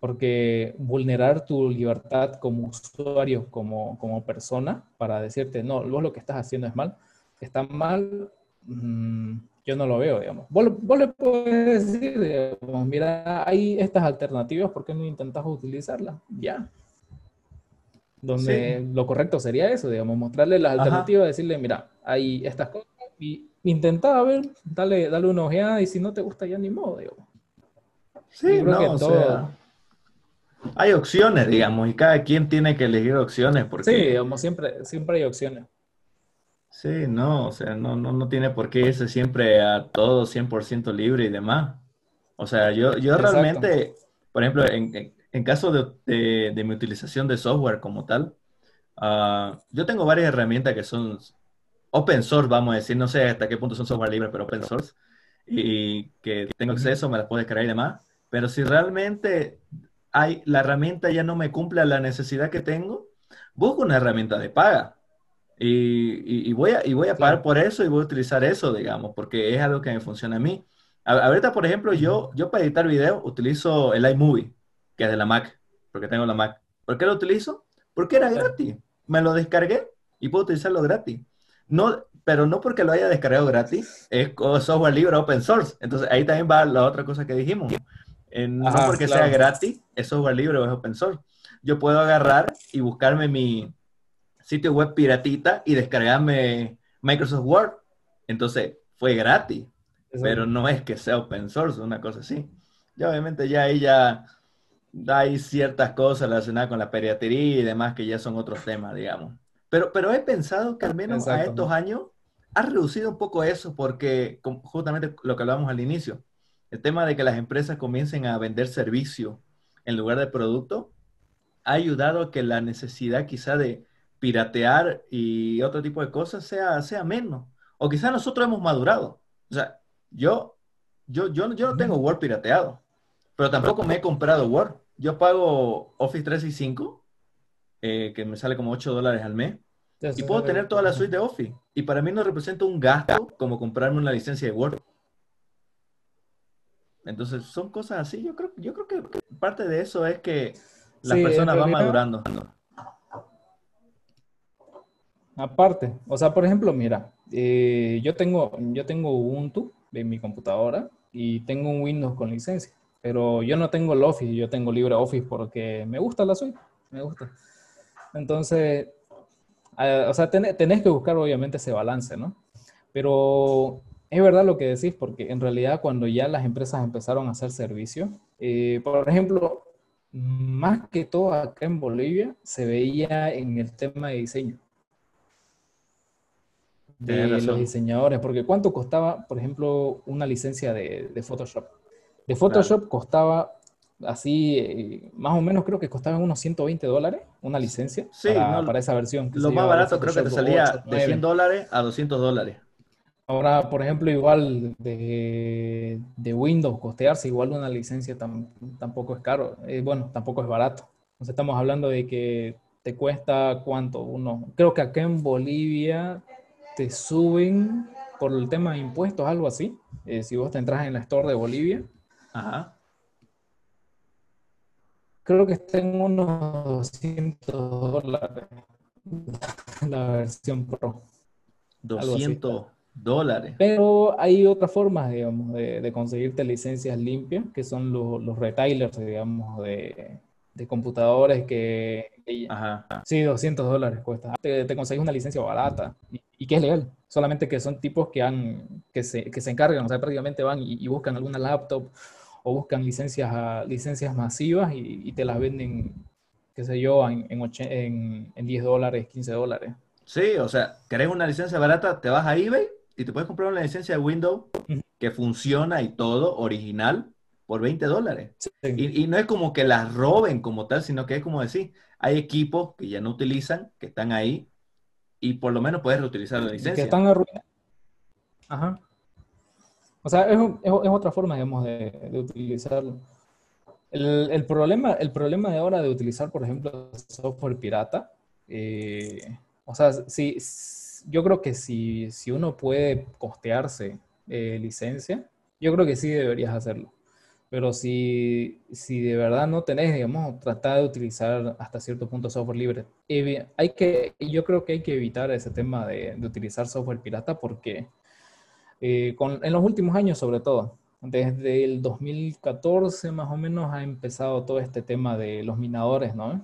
Porque vulnerar tu libertad como usuario, como, como persona, para decirte, no, vos lo que estás haciendo es mal, está mal, mm, yo no lo veo, digamos. Vos, le puedes decir, digamos, mira, hay estas alternativas, ¿por qué no intentas utilizarlas? Ya. Donde lo correcto sería eso, digamos, mostrarle las alternativas, decirle, mira, hay estas cosas y intentar ver, dale, dale una ojeada y si no te gusta ya ni modo, digamos. Sí, no, o sea, hay opciones, digamos, y cada quien tiene que elegir opciones. Porque... Sí, digamos, siempre, siempre hay opciones. Sí, no, o sea, no, no, no tiene por qué irse siempre a todo 100% libre y demás. O sea, yo, yo realmente, por ejemplo, en, en, caso de, de, mi utilización de software como tal, uh, yo tengo varias herramientas que son open source, vamos a decir, no sé hasta qué punto son software libre, pero open source, y que tengo acceso, me las puedo descargar y demás. Pero si realmente hay, la herramienta ya no me cumple la necesidad que tengo, busco una herramienta de paga. Y, voy a, y voy a pagar por eso y voy a utilizar eso, digamos, porque es algo que me funciona a mí. ahorita, por ejemplo, yo, yo para editar video utilizo el iMovie, que es de la Mac, porque tengo la Mac. ¿Por qué lo utilizo? Porque era gratis. Me lo descargué y puedo utilizarlo gratis. No, pero no porque lo haya descargado gratis, es software libre open source. Entonces ahí también va la otra cosa que dijimos. no porque sea gratis, es software libre o es open source. Yo puedo agarrar y buscarme mi, sitio web piratita y descargarme Microsoft Word. Entonces, fue gratis, pero no es que sea open source, una cosa así. Y obviamente ya ahí ya hay ciertas cosas relacionadas con la piratería y demás que ya son otros temas, digamos. Pero, pero he pensado que al menos a estos años ha reducido un poco eso porque justamente lo que hablábamos al inicio, el tema de que las empresas comiencen a vender servicio en lugar de producto, ha ayudado a que la necesidad quizá de, piratear y otro tipo de cosas sea, sea menos. O quizás nosotros hemos madurado. O sea, yo, yo, yo, yo no tengo Word pirateado, pero tampoco me he comprado Word. Yo pago Office 365, eh, que me sale como 8 dólares al mes, y puedo tener toda la suite de Office. Y para mí no representa un gasto como comprarme una licencia de Word. Entonces, son cosas así. Yo creo, yo creo que parte de eso es que las personas van madurando. Aparte, o sea, por ejemplo, mira, eh, yo, tengo, yo tengo Ubuntu en mi computadora y tengo un Windows con licencia, pero yo no tengo el Office, yo tengo LibreOffice porque me gusta la suite, me gusta. Entonces, o sea, tenés que buscar obviamente ese balance, ¿no? Pero es verdad lo que decís, porque en realidad cuando ya las empresas empezaron a hacer servicio, eh, por ejemplo, más que todo acá en Bolivia se veía en el tema de diseño de los diseñadores, porque ¿cuánto costaba, por ejemplo, una licencia de, Photoshop? De Photoshop costaba así, eh, más o menos creo que costaba unos 120 dólares una licencia para, esa versión. Lo más barato creo que te salía de 100 dólares a 200 dólares. Ahora, por ejemplo, igual de, Windows, costearse igual una licencia tampoco es caro, eh, bueno, tampoco es barato. Entonces estamos hablando de que te cuesta cuánto, uno, creo que acá en Bolivia te suben por el tema de impuestos, algo así. Eh, si vos te entras en la store de Bolivia. Ajá. Creo que está en unos 200 dólares la versión Pro. 200 dólares. Pero hay otras formas, digamos, de, conseguirte licencias limpias, que son los, los retailers, digamos, de, de computadores que... Ajá. Sí, 200 dólares cuesta. Te, te consigues una licencia barata y, que es legal. Solamente que son tipos que, han, que, se, que se encargan, o sea, prácticamente van y, buscan alguna laptop o buscan licencias, licencias masivas y, te las venden, qué sé yo, en, en, en 10 dólares, 15 dólares. Sí, o sea, querés una licencia barata, te vas a eBay y te puedes comprar una licencia de Windows que funciona y todo, original, por 20 dólares. Y, no es como que las roben como tal, sino que es como decir, hay equipos que ya no utilizan, que están ahí, y por lo menos puedes reutilizar la licencia. Que están arruinados. Ajá. O sea, es, es, otra forma, digamos, de, de utilizarlo. El, el, problema, el problema de ahora de utilizar, por ejemplo, software pirata, eh, o sea, si, yo creo que si, si uno puede costearse eh, licencia, yo creo que sí deberías hacerlo. Pero si, si de verdad no tenés, digamos, tratar de utilizar hasta cierto punto software libre. Hay que, yo creo que hay que evitar ese tema de, de utilizar software pirata porque eh, con, en los últimos años sobre todo, desde el 2014 más o menos ha empezado todo este tema de los minadores, ¿no?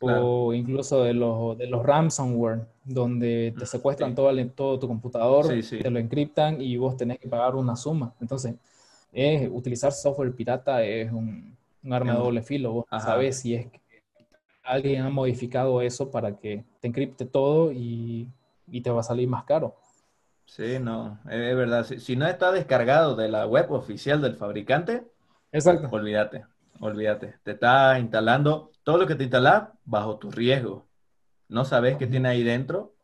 O incluso de los, de los ransomware, donde te secuestran todo, todo tu computador, te lo encriptan y vos tenés que pagar una suma. Entonces, es, utilizar software pirata es un, arma de doble filo. Vos sabes si es que alguien ha modificado eso para que te encripte todo y, te va a salir más caro. Sí, no, es verdad. Si, no está descargado de la web oficial del fabricante, Exacto. olvídate, olvídate. Te está instalando todo lo que te instala bajo tu riesgo. No sabes qué tiene ahí dentro.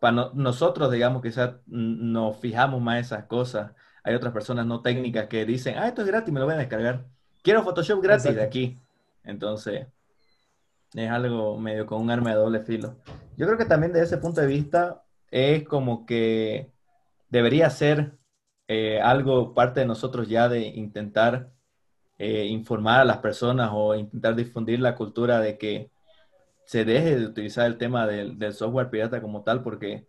Para nosotros, digamos, quizás nos fijamos más esas cosas hay otras personas no técnicas que dicen, ah, esto es gratis, me lo voy a descargar. Quiero Photoshop gratis de aquí. Entonces, es algo medio con un arma de doble filo. Yo creo que también desde ese punto de vista es como que debería ser eh, algo parte de nosotros ya de intentar eh, informar a las personas o intentar difundir la cultura de que se deje de utilizar el tema del, del software pirata como tal, porque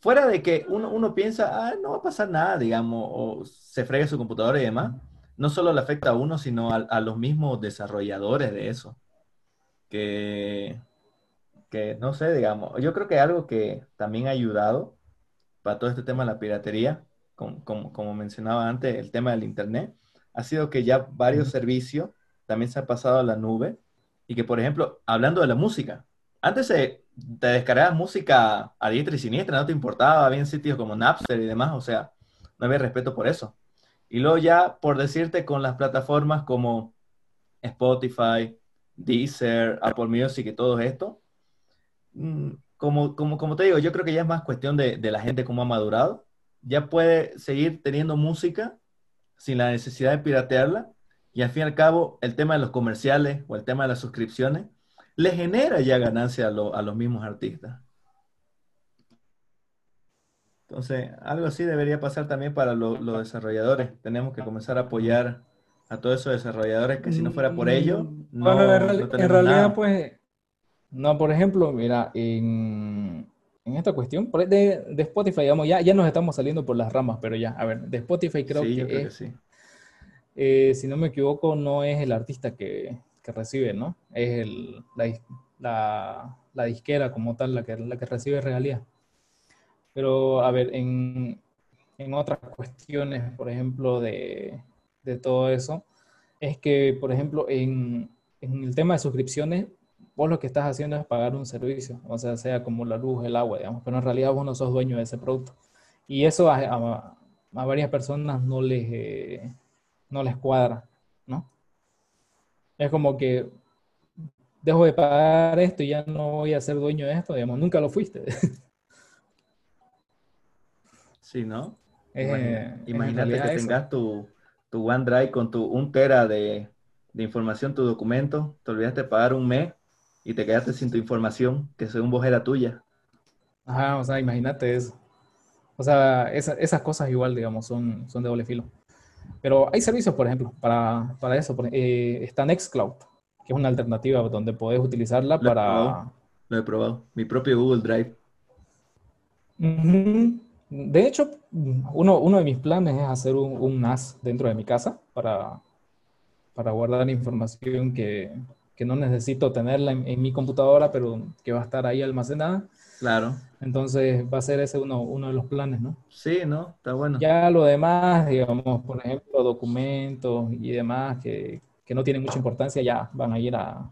fuera de que uno, uno piensa, ah, no va a pasar nada, digamos, o se frega su computadora y demás, no solo le afecta a uno, sino a, los mismos desarrolladores de eso. Que, que, no sé, digamos, yo creo que algo que también ha ayudado para todo este tema de la piratería, como, como, mencionaba antes, el tema del Internet, ha sido que ya varios servicios también se han pasado a la nube y que, por ejemplo, hablando de la música, antes se, te descargabas música a diestra y siniestra, no te importaba, había sitios como Napster y demás, o sea, no había respeto por eso. Y luego ya, por decirte, con las plataformas como Spotify, Deezer, Apple Music y todo esto, mm, como, como, como te digo, yo creo que ya es más cuestión de, de la gente cómo ha madurado. Ya puede seguir teniendo música sin la necesidad de piratearla. Y al fin y al cabo, el tema de los comerciales o el tema de las suscripciones le genera ya ganancia a, los mismos artistas. Entonces, algo así debería pasar también para los desarrolladores. Tenemos que comenzar a apoyar a todos esos desarrolladores que si no fuera por ellos, mm, no, bueno, en, realidad, pues, no, por ejemplo, mira, en, esta cuestión de, Spotify, digamos, ya, ya nos estamos saliendo por las ramas, pero ya, a ver, de Spotify creo que, sí. Eh, si no me equivoco, no es el artista que, que recibe, ¿no? Es el, la, la, disquera como tal la que, la que recibe regalía. Pero, a ver, en, en otras cuestiones, por ejemplo, de, de, todo eso, es que, por ejemplo, en, en, el tema de suscripciones, vos lo que estás haciendo es pagar un servicio, o sea, sea como la luz, el agua, digamos, pero en realidad vos no sos dueño de ese producto. Y eso a, a, a varias personas no les, eh, no les cuadra, ¿no? Es como que dejo de pagar esto y ya no voy a ser dueño de esto, digamos, nunca lo fuiste. (laughs) Sí, ¿no? Imagínate que tengas tu, tu OneDrive con tu un tera de, información, tu documento, te olvidaste de pagar un mes y te quedaste sin tu información, que según vos era tuya. Ajá, o sea, imagínate eso. O sea, esas cosas igual, digamos, son, son de doble filo. Pero hay servicios, por ejemplo, para, para eso. Eh, está Nextcloud, que es una alternativa donde puedes utilizarla para... Lo he probado. Mi propio Google Drive. De hecho, uno, uno, de mis planes es hacer un, NAS dentro de mi casa para, para guardar información que, que no necesito tenerla en, mi computadora, pero que va a estar ahí almacenada. Claro. Entonces va a ser ese uno, uno de los planes, ¿no? Sí, ¿no? Está bueno. Ya lo demás, digamos, por ejemplo, documentos y demás que, que no tienen mucha importancia, ya van a ir a,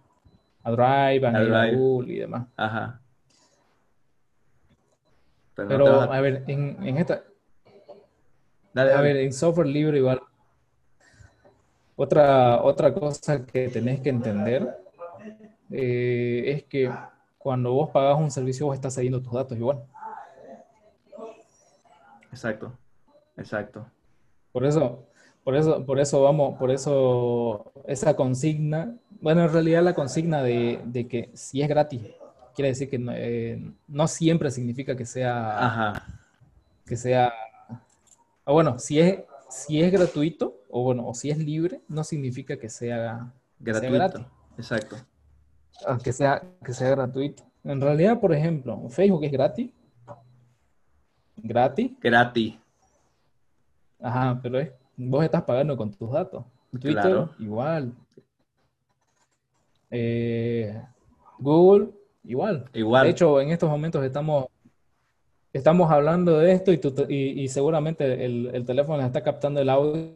a Drive, van a, ir a Google y demás. Ajá. Pero, a... ver, en, en esta... a ver, en software libre igual. Otra, otra cosa que tenés que entender eh, es que cuando vos pagas un servicio, vos estás cediendo tus datos igual. Exacto, exacto. Por eso, por eso, por eso vamos, por eso esa consigna, bueno, en realidad la consigna de, de que si es gratis, quiere decir que no, eh, no siempre significa que sea, Ajá. que sea, ah, bueno, si es, si es gratuito, o bueno, o si es libre, no significa que sea, gratuito. gratis. Exacto. Que sea, que sea gratuito. En realidad, por ejemplo, Facebook es gratis. Gratis. Gratis. Ajá, pero es, vos estás pagando con tus datos. Twitter, igual. Eh, Google, igual. Igual. De hecho, en estos momentos estamos estamos hablando de esto y, y, seguramente el, teléfono está captando el audio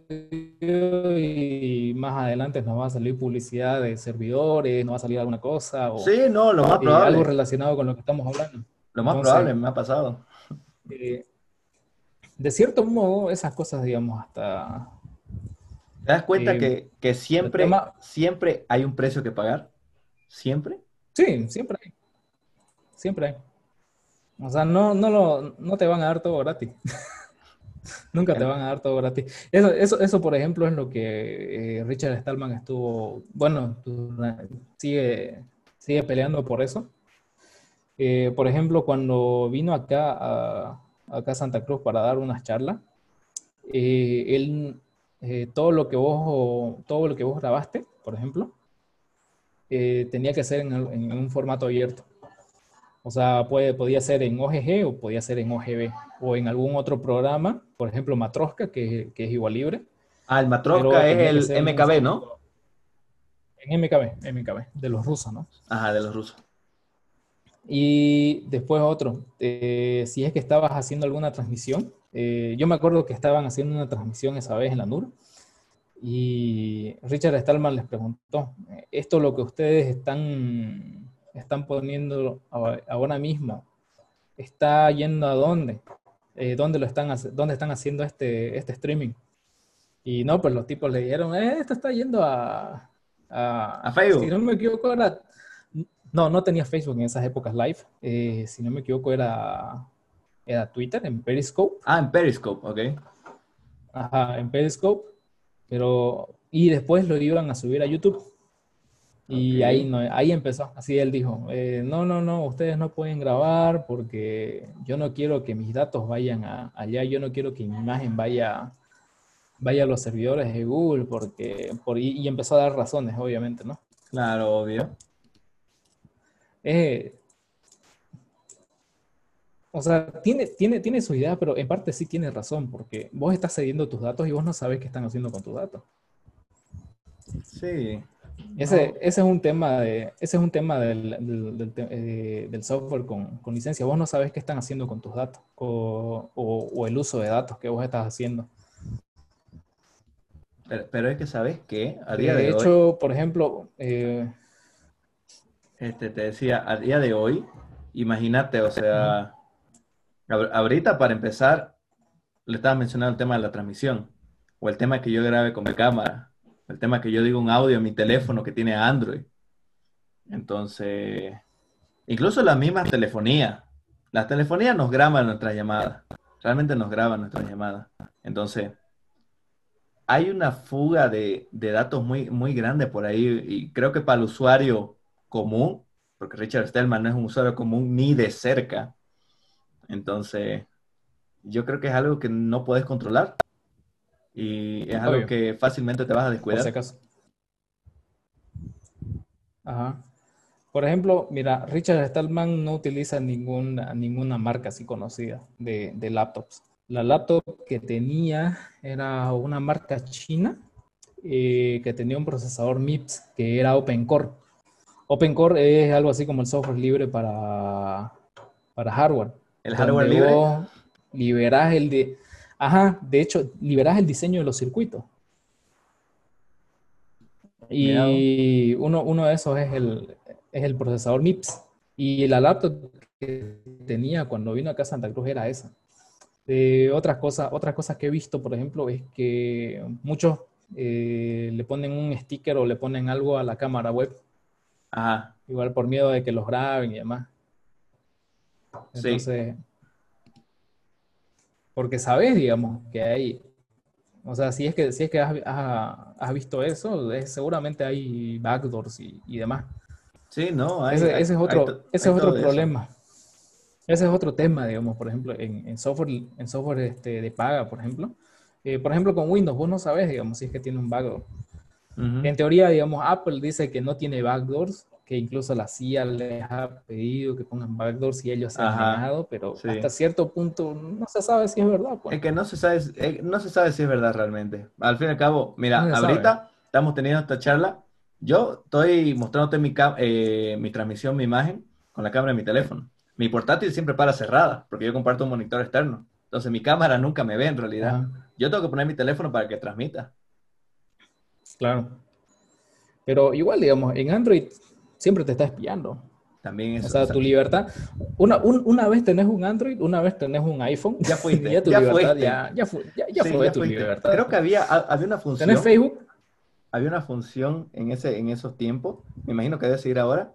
y más adelante nos va a salir publicidad de servidores, nos va a salir alguna cosa. O, sí, no, lo más probable. Algo relacionado con lo que estamos hablando. Lo más probable, me ha pasado. Eh, de cierto modo, esas cosas, digamos, hasta... ¿Te das cuenta eh, que, siempre, siempre hay un precio que pagar? ¿Siempre? Sí, siempre hay. Siempre hay. O sea, no, no, lo, no te van a dar todo gratis. (laughs) Nunca te van a dar todo gratis. Eso, eso, eso por ejemplo, es lo que eh, Richard Stallman estuvo, bueno, sigue, sigue peleando por eso. Eh, por ejemplo, cuando vino acá a, acá Santa Cruz para dar unas charlas, eh, él, todo lo que vos, todo lo que vos grabaste, por ejemplo, tenía que ser en, en un formato abierto. O sea, puede, podía ser en OGG o podía ser en OGB o en algún otro programa, por ejemplo, Matroska, que, que es igual libre. Ah, el Matroska es el MKB, ¿no? En MKB, MKB, de los rusos, ¿no? Ajá, de los rusos. Y después otro, eh, si es que estabas haciendo alguna transmisión, eh, yo me acuerdo que estaban haciendo una transmisión esa vez en la NUR y Richard Stallman les preguntó, ¿esto es lo que ustedes están están poniendo ahora mismo, está yendo a dónde, eh, dónde lo están, dónde están haciendo este, este streaming. Y no, pues los tipos le dijeron, eh, esto está yendo a, a, Facebook. Si no me equivoco, era. No, no tenía Facebook en esas épocas live. Eh, si no me equivoco, era, era Twitter, en Periscope. Ah, en Periscope, ok. Ajá, en Periscope. Pero. Y después lo iban a subir a YouTube. Y ahí, no, ahí empezó, así él dijo, eh, no, no, no, ustedes no pueden grabar porque yo no quiero que mis datos vayan allá, yo no quiero que mi imagen vaya, vaya a los servidores de Google, porque, por, y, empezó a dar razones, obviamente, ¿no? Claro, obvio. Eh, o sea, tiene, tiene, tiene su idea, pero en parte sí tiene razón, porque vos estás cediendo tus datos y vos no sabes qué están haciendo con tus datos. Sí, ese, ese, es un tema, de, ese es un tema del, del, eh, del, software con, con, licencia. Vos no sabes qué están haciendo con tus datos o, o, el uso de datos que vos estás haciendo. Pero, es que sabes que a día de, de hecho, por ejemplo, eh, este, te decía, a día de hoy, imagínate, o sea, ahorita para empezar, le estaba mencionando el tema de la transmisión o el tema que yo grabe con mi cámara el tema que yo digo un audio en mi teléfono que tiene Android. Entonces, incluso las mismas telefonías. Las telefonías nos graban nuestras llamadas. Realmente nos graban nuestras llamadas. Entonces, hay una fuga de, datos muy, muy grande por ahí y creo que para el usuario común porque Richard Stallman no es un usuario común ni de cerca. Entonces, yo creo que es algo que no puedes controlar y es algo que fácilmente te vas a descuidar. Por si Ajá. Por ejemplo, mira, Richard Stallman no utiliza ninguna, ninguna marca así conocida de, de laptops. La laptop que tenía era una marca china eh, que tenía un procesador MIPS que era OpenCore. OpenCore es algo así como el software libre para, para hardware. ¿El hardware libre? Liberás el de. Ajá, de hecho, liberás el diseño de los circuitos. Y uno, uno, de esos es el, es el procesador MIPS. Y la laptop que tenía cuando vino acá a Santa Cruz era esa. Eh, otras, cosas, otras cosas que he visto, por ejemplo, es que muchos eh, le ponen un sticker o le ponen algo a la cámara web. Ajá. Igual por miedo de que los graben y demás. Entonces, porque sabes, digamos, que hay, o sea, si es que, si es que has, visto eso, seguramente hay backdoors y, demás. Sí, no, ese, es otro, ese es otro problema. Ese es otro tema, digamos, por ejemplo, en, software, en software este, de paga, por ejemplo. Eh, por ejemplo, con Windows, vos no sabes, digamos, si es que tiene un backdoor. En teoría, digamos, Apple dice que no tiene backdoors, que incluso la CIA les ha pedido que pongan backdoors y ellos se han ganado, pero hasta cierto punto no se sabe si es verdad. Pues. Es que no se sabe, eh, no se sabe si es verdad realmente. Al fin y al cabo, mira, ahorita estamos teniendo esta charla. Yo estoy mostrándote mi, eh, mi transmisión, mi imagen, con la cámara de mi teléfono. Mi portátil siempre para cerrada, porque yo comparto un monitor externo. Entonces mi cámara nunca me ve en realidad. Yo tengo que poner mi teléfono para que transmita. Claro. Pero igual, digamos, en Android siempre te está espiando. También es. O sea, tu libertad. Una, una vez tenés un Android, una vez tenés un iPhone. Ya (laughs) fuiste. ya tu libertad ya, ya, fue, ya, fue tu libertad. Creo que había, había una función. ¿Tenés Facebook? Había una función en, ese, en esos tiempos, me imagino que debe seguir ahora,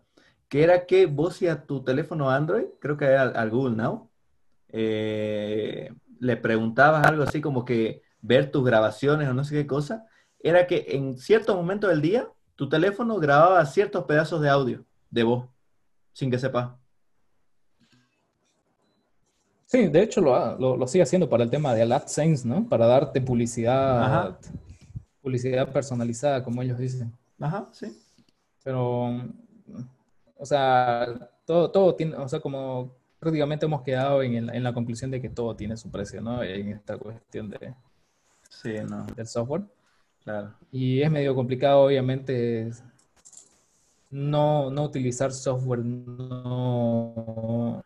que era que vos y a tu teléfono Android, creo que era al, Google Now, eh, le preguntabas algo así como que ver tus grabaciones o no sé qué cosa, era que en cierto momento del día tu teléfono grababa ciertos pedazos de audio, de voz, sin que sepa. Sí, de hecho lo, lo, sigue haciendo para el tema de AdSense, ¿no? Para darte publicidad, publicidad personalizada, como ellos dicen. Ajá, sí. Pero, o sea, todo, todo tiene, o sea, como prácticamente hemos quedado en, en, la conclusión de que todo tiene su precio, ¿no? En esta cuestión de, sí, no. del software. Claro. Y es medio complicado, obviamente, no, no utilizar software no,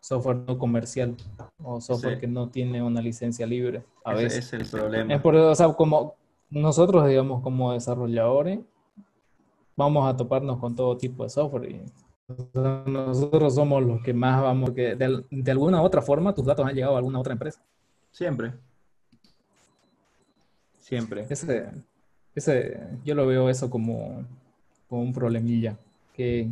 software no comercial o software que no tiene una licencia libre. A Ese veces. es el problema. Es por, o sea, como nosotros, digamos, como desarrolladores, vamos a toparnos con todo tipo de software. Y, nosotros somos los que más vamos, que de, de alguna u otra forma tus datos han llegado a alguna otra empresa. Siempre. Siempre. Ese, ese, yo lo veo eso como, como un problemilla que,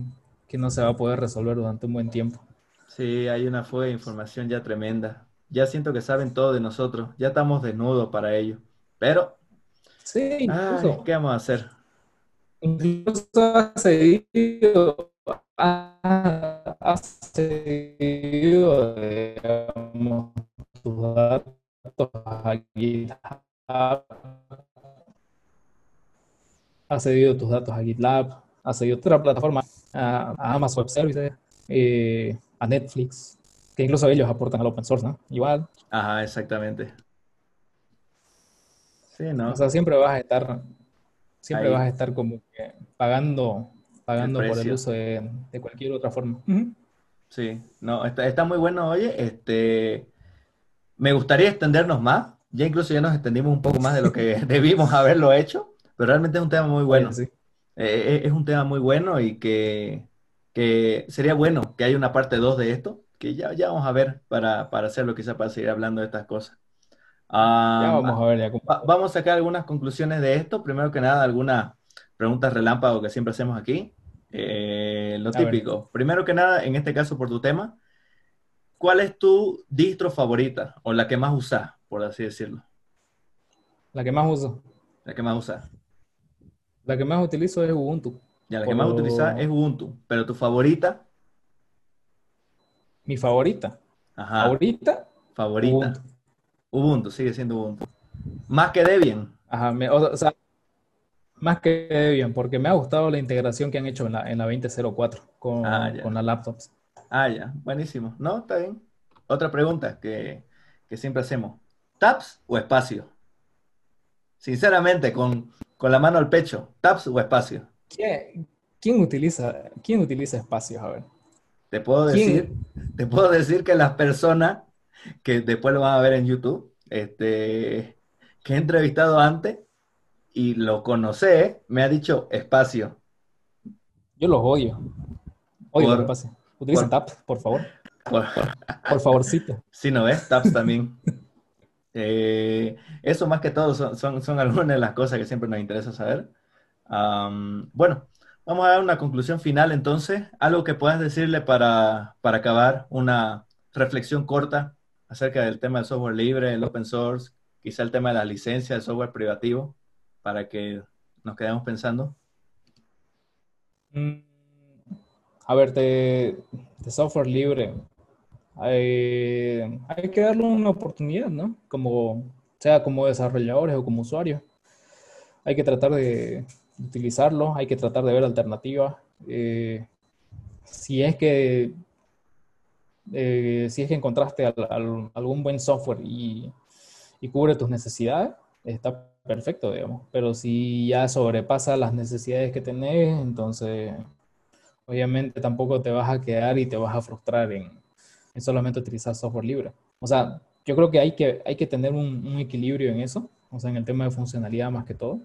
que, no se va a poder resolver durante un buen tiempo. Sí, hay una fuga de información ya tremenda. Ya siento que saben todo de nosotros. Ya estamos desnudos para ello. Pero, sí, ¿qué vamos a hacer? Incluso ha seguido, ha, seguido digamos, tus datos aquí ha cedido tus datos a GitLab, ha cedido otra plataforma, a, Amazon Web Services, eh, a Netflix, que incluso ellos aportan al open source, ¿no? Igual. Ajá, exactamente. Sí, ¿no? O sea, siempre vas a estar, siempre vas a estar como que pagando, pagando por el uso de, cualquier otra forma. Sí, no, está, está muy bueno, oye, este, me gustaría extendernos más, ya incluso ya nos extendimos un poco más de lo que (laughs) debimos haberlo hecho, pero realmente es un tema muy bueno. Eh, eh, es un tema muy bueno y que, sería bueno que haya una parte 2 de esto, que ya, ya vamos a ver para, para hacerlo, quizá para seguir hablando de estas cosas. ya vamos a ver. vamos a sacar algunas conclusiones de esto. Primero que nada, algunas preguntas relámpago que siempre hacemos aquí. Eh, lo típico. Primero que nada, en este caso por tu tema, ¿cuál es tu distro favorita o la que más usas? Por así decirlo? La que más uso. La que más usa. La que más utilizo es Ubuntu. Ya, la que más utilizas es Ubuntu, pero tu favorita. Mi favorita. Ajá. ¿Favorita? Favorita. Ubuntu. Ubuntu, sigue siendo Ubuntu. Más que Debian. Ajá, o sea, más que Debian, porque me ha gustado la integración que han hecho en la, en la 2004 con, ah, con las laptops. Ah, ya, buenísimo. No, está bien. Otra pregunta que, que siempre hacemos. ¿Tabs o espacio? Sinceramente, con, con la mano al pecho, ¿tabs o espacio? ¿Quién, utiliza, quién utiliza espacios? A ver. Te puedo, decir, te puedo decir que las personas que después lo van a ver en YouTube, este, que he entrevistado antes y lo conoce, me ha dicho espacio. Yo los odio. Odio. Utiliza TAPS, por favor. (laughs) Por, por favorcito. (laughs) Sí, ¿no ves? TAPS también. (laughs) Eh, eso más que todo son, son, (laughs) algunas de las cosas que siempre nos interesa saber. bueno, vamos a dar una conclusión final entonces. Algo que puedas decirle para, para acabar, una reflexión corta acerca del tema del software libre, el open source, quizá el tema de la licencia del software privativo, para que nos quedemos pensando. Mm, a ver, de, software libre, hay, que darle una oportunidad, ¿no? Como, sea como desarrolladores o como usuarios. Hay que tratar de utilizarlo, hay que tratar de ver alternativas. Eh, si es que eh, si es que encontraste algún buen software y, y, cubre tus necesidades, está perfecto, digamos. Pero si ya sobrepasa las necesidades que tenés, entonces obviamente tampoco te vas a quedar y te vas a frustrar en, solamente utilizar software libre. O sea, yo creo que hay que, hay que tener un, equilibrio en eso, o sea, en el tema de funcionalidad más que todo,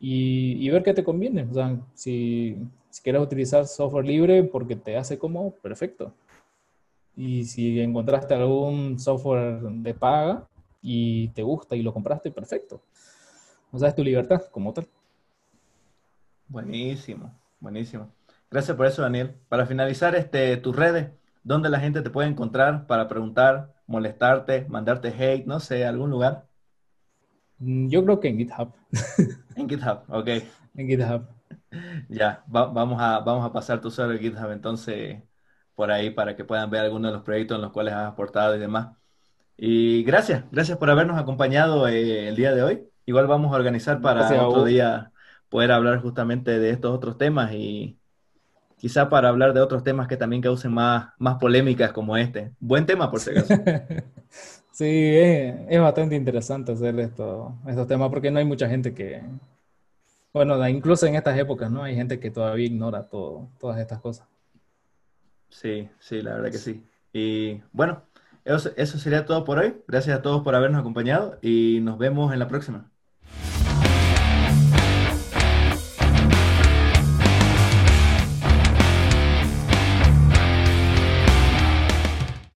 y, ver qué te conviene. O sea, si, si quieres utilizar software libre porque te hace como, perfecto. Y si encontraste algún software de paga y te gusta y lo compraste, perfecto. O sea, es tu libertad como tal. Buenísimo, buenísimo. Gracias por eso, Daniel. Para finalizar, este, tus redes, ¿dónde la gente te puede encontrar para preguntar, molestarte, mandarte hate, no sé, algún lugar? Mm, yo creo que en GitHub. (laughs) En GitHub, ok. En GitHub. Ya, vamos, a, vamos a pasar tu usuario de GitHub entonces por ahí para que puedan ver algunos de los proyectos en los cuales has aportado y demás. Y gracias, gracias por habernos acompañado eh, el día de hoy. Igual vamos a organizar para otro día poder hablar justamente de estos otros temas y quizá para hablar de otros temas que también causen más, más polémicas como este. Buen tema, por si acaso. (laughs) sí, es, bastante interesante hacer esto, estos temas porque no hay mucha gente que, bueno, incluso en estas épocas, ¿no? Hay gente que todavía ignora todo, todas estas cosas. Sí, sí, la verdad que sí. Y bueno, eso, eso sería todo por hoy. Gracias a todos por habernos acompañado y nos vemos en la próxima.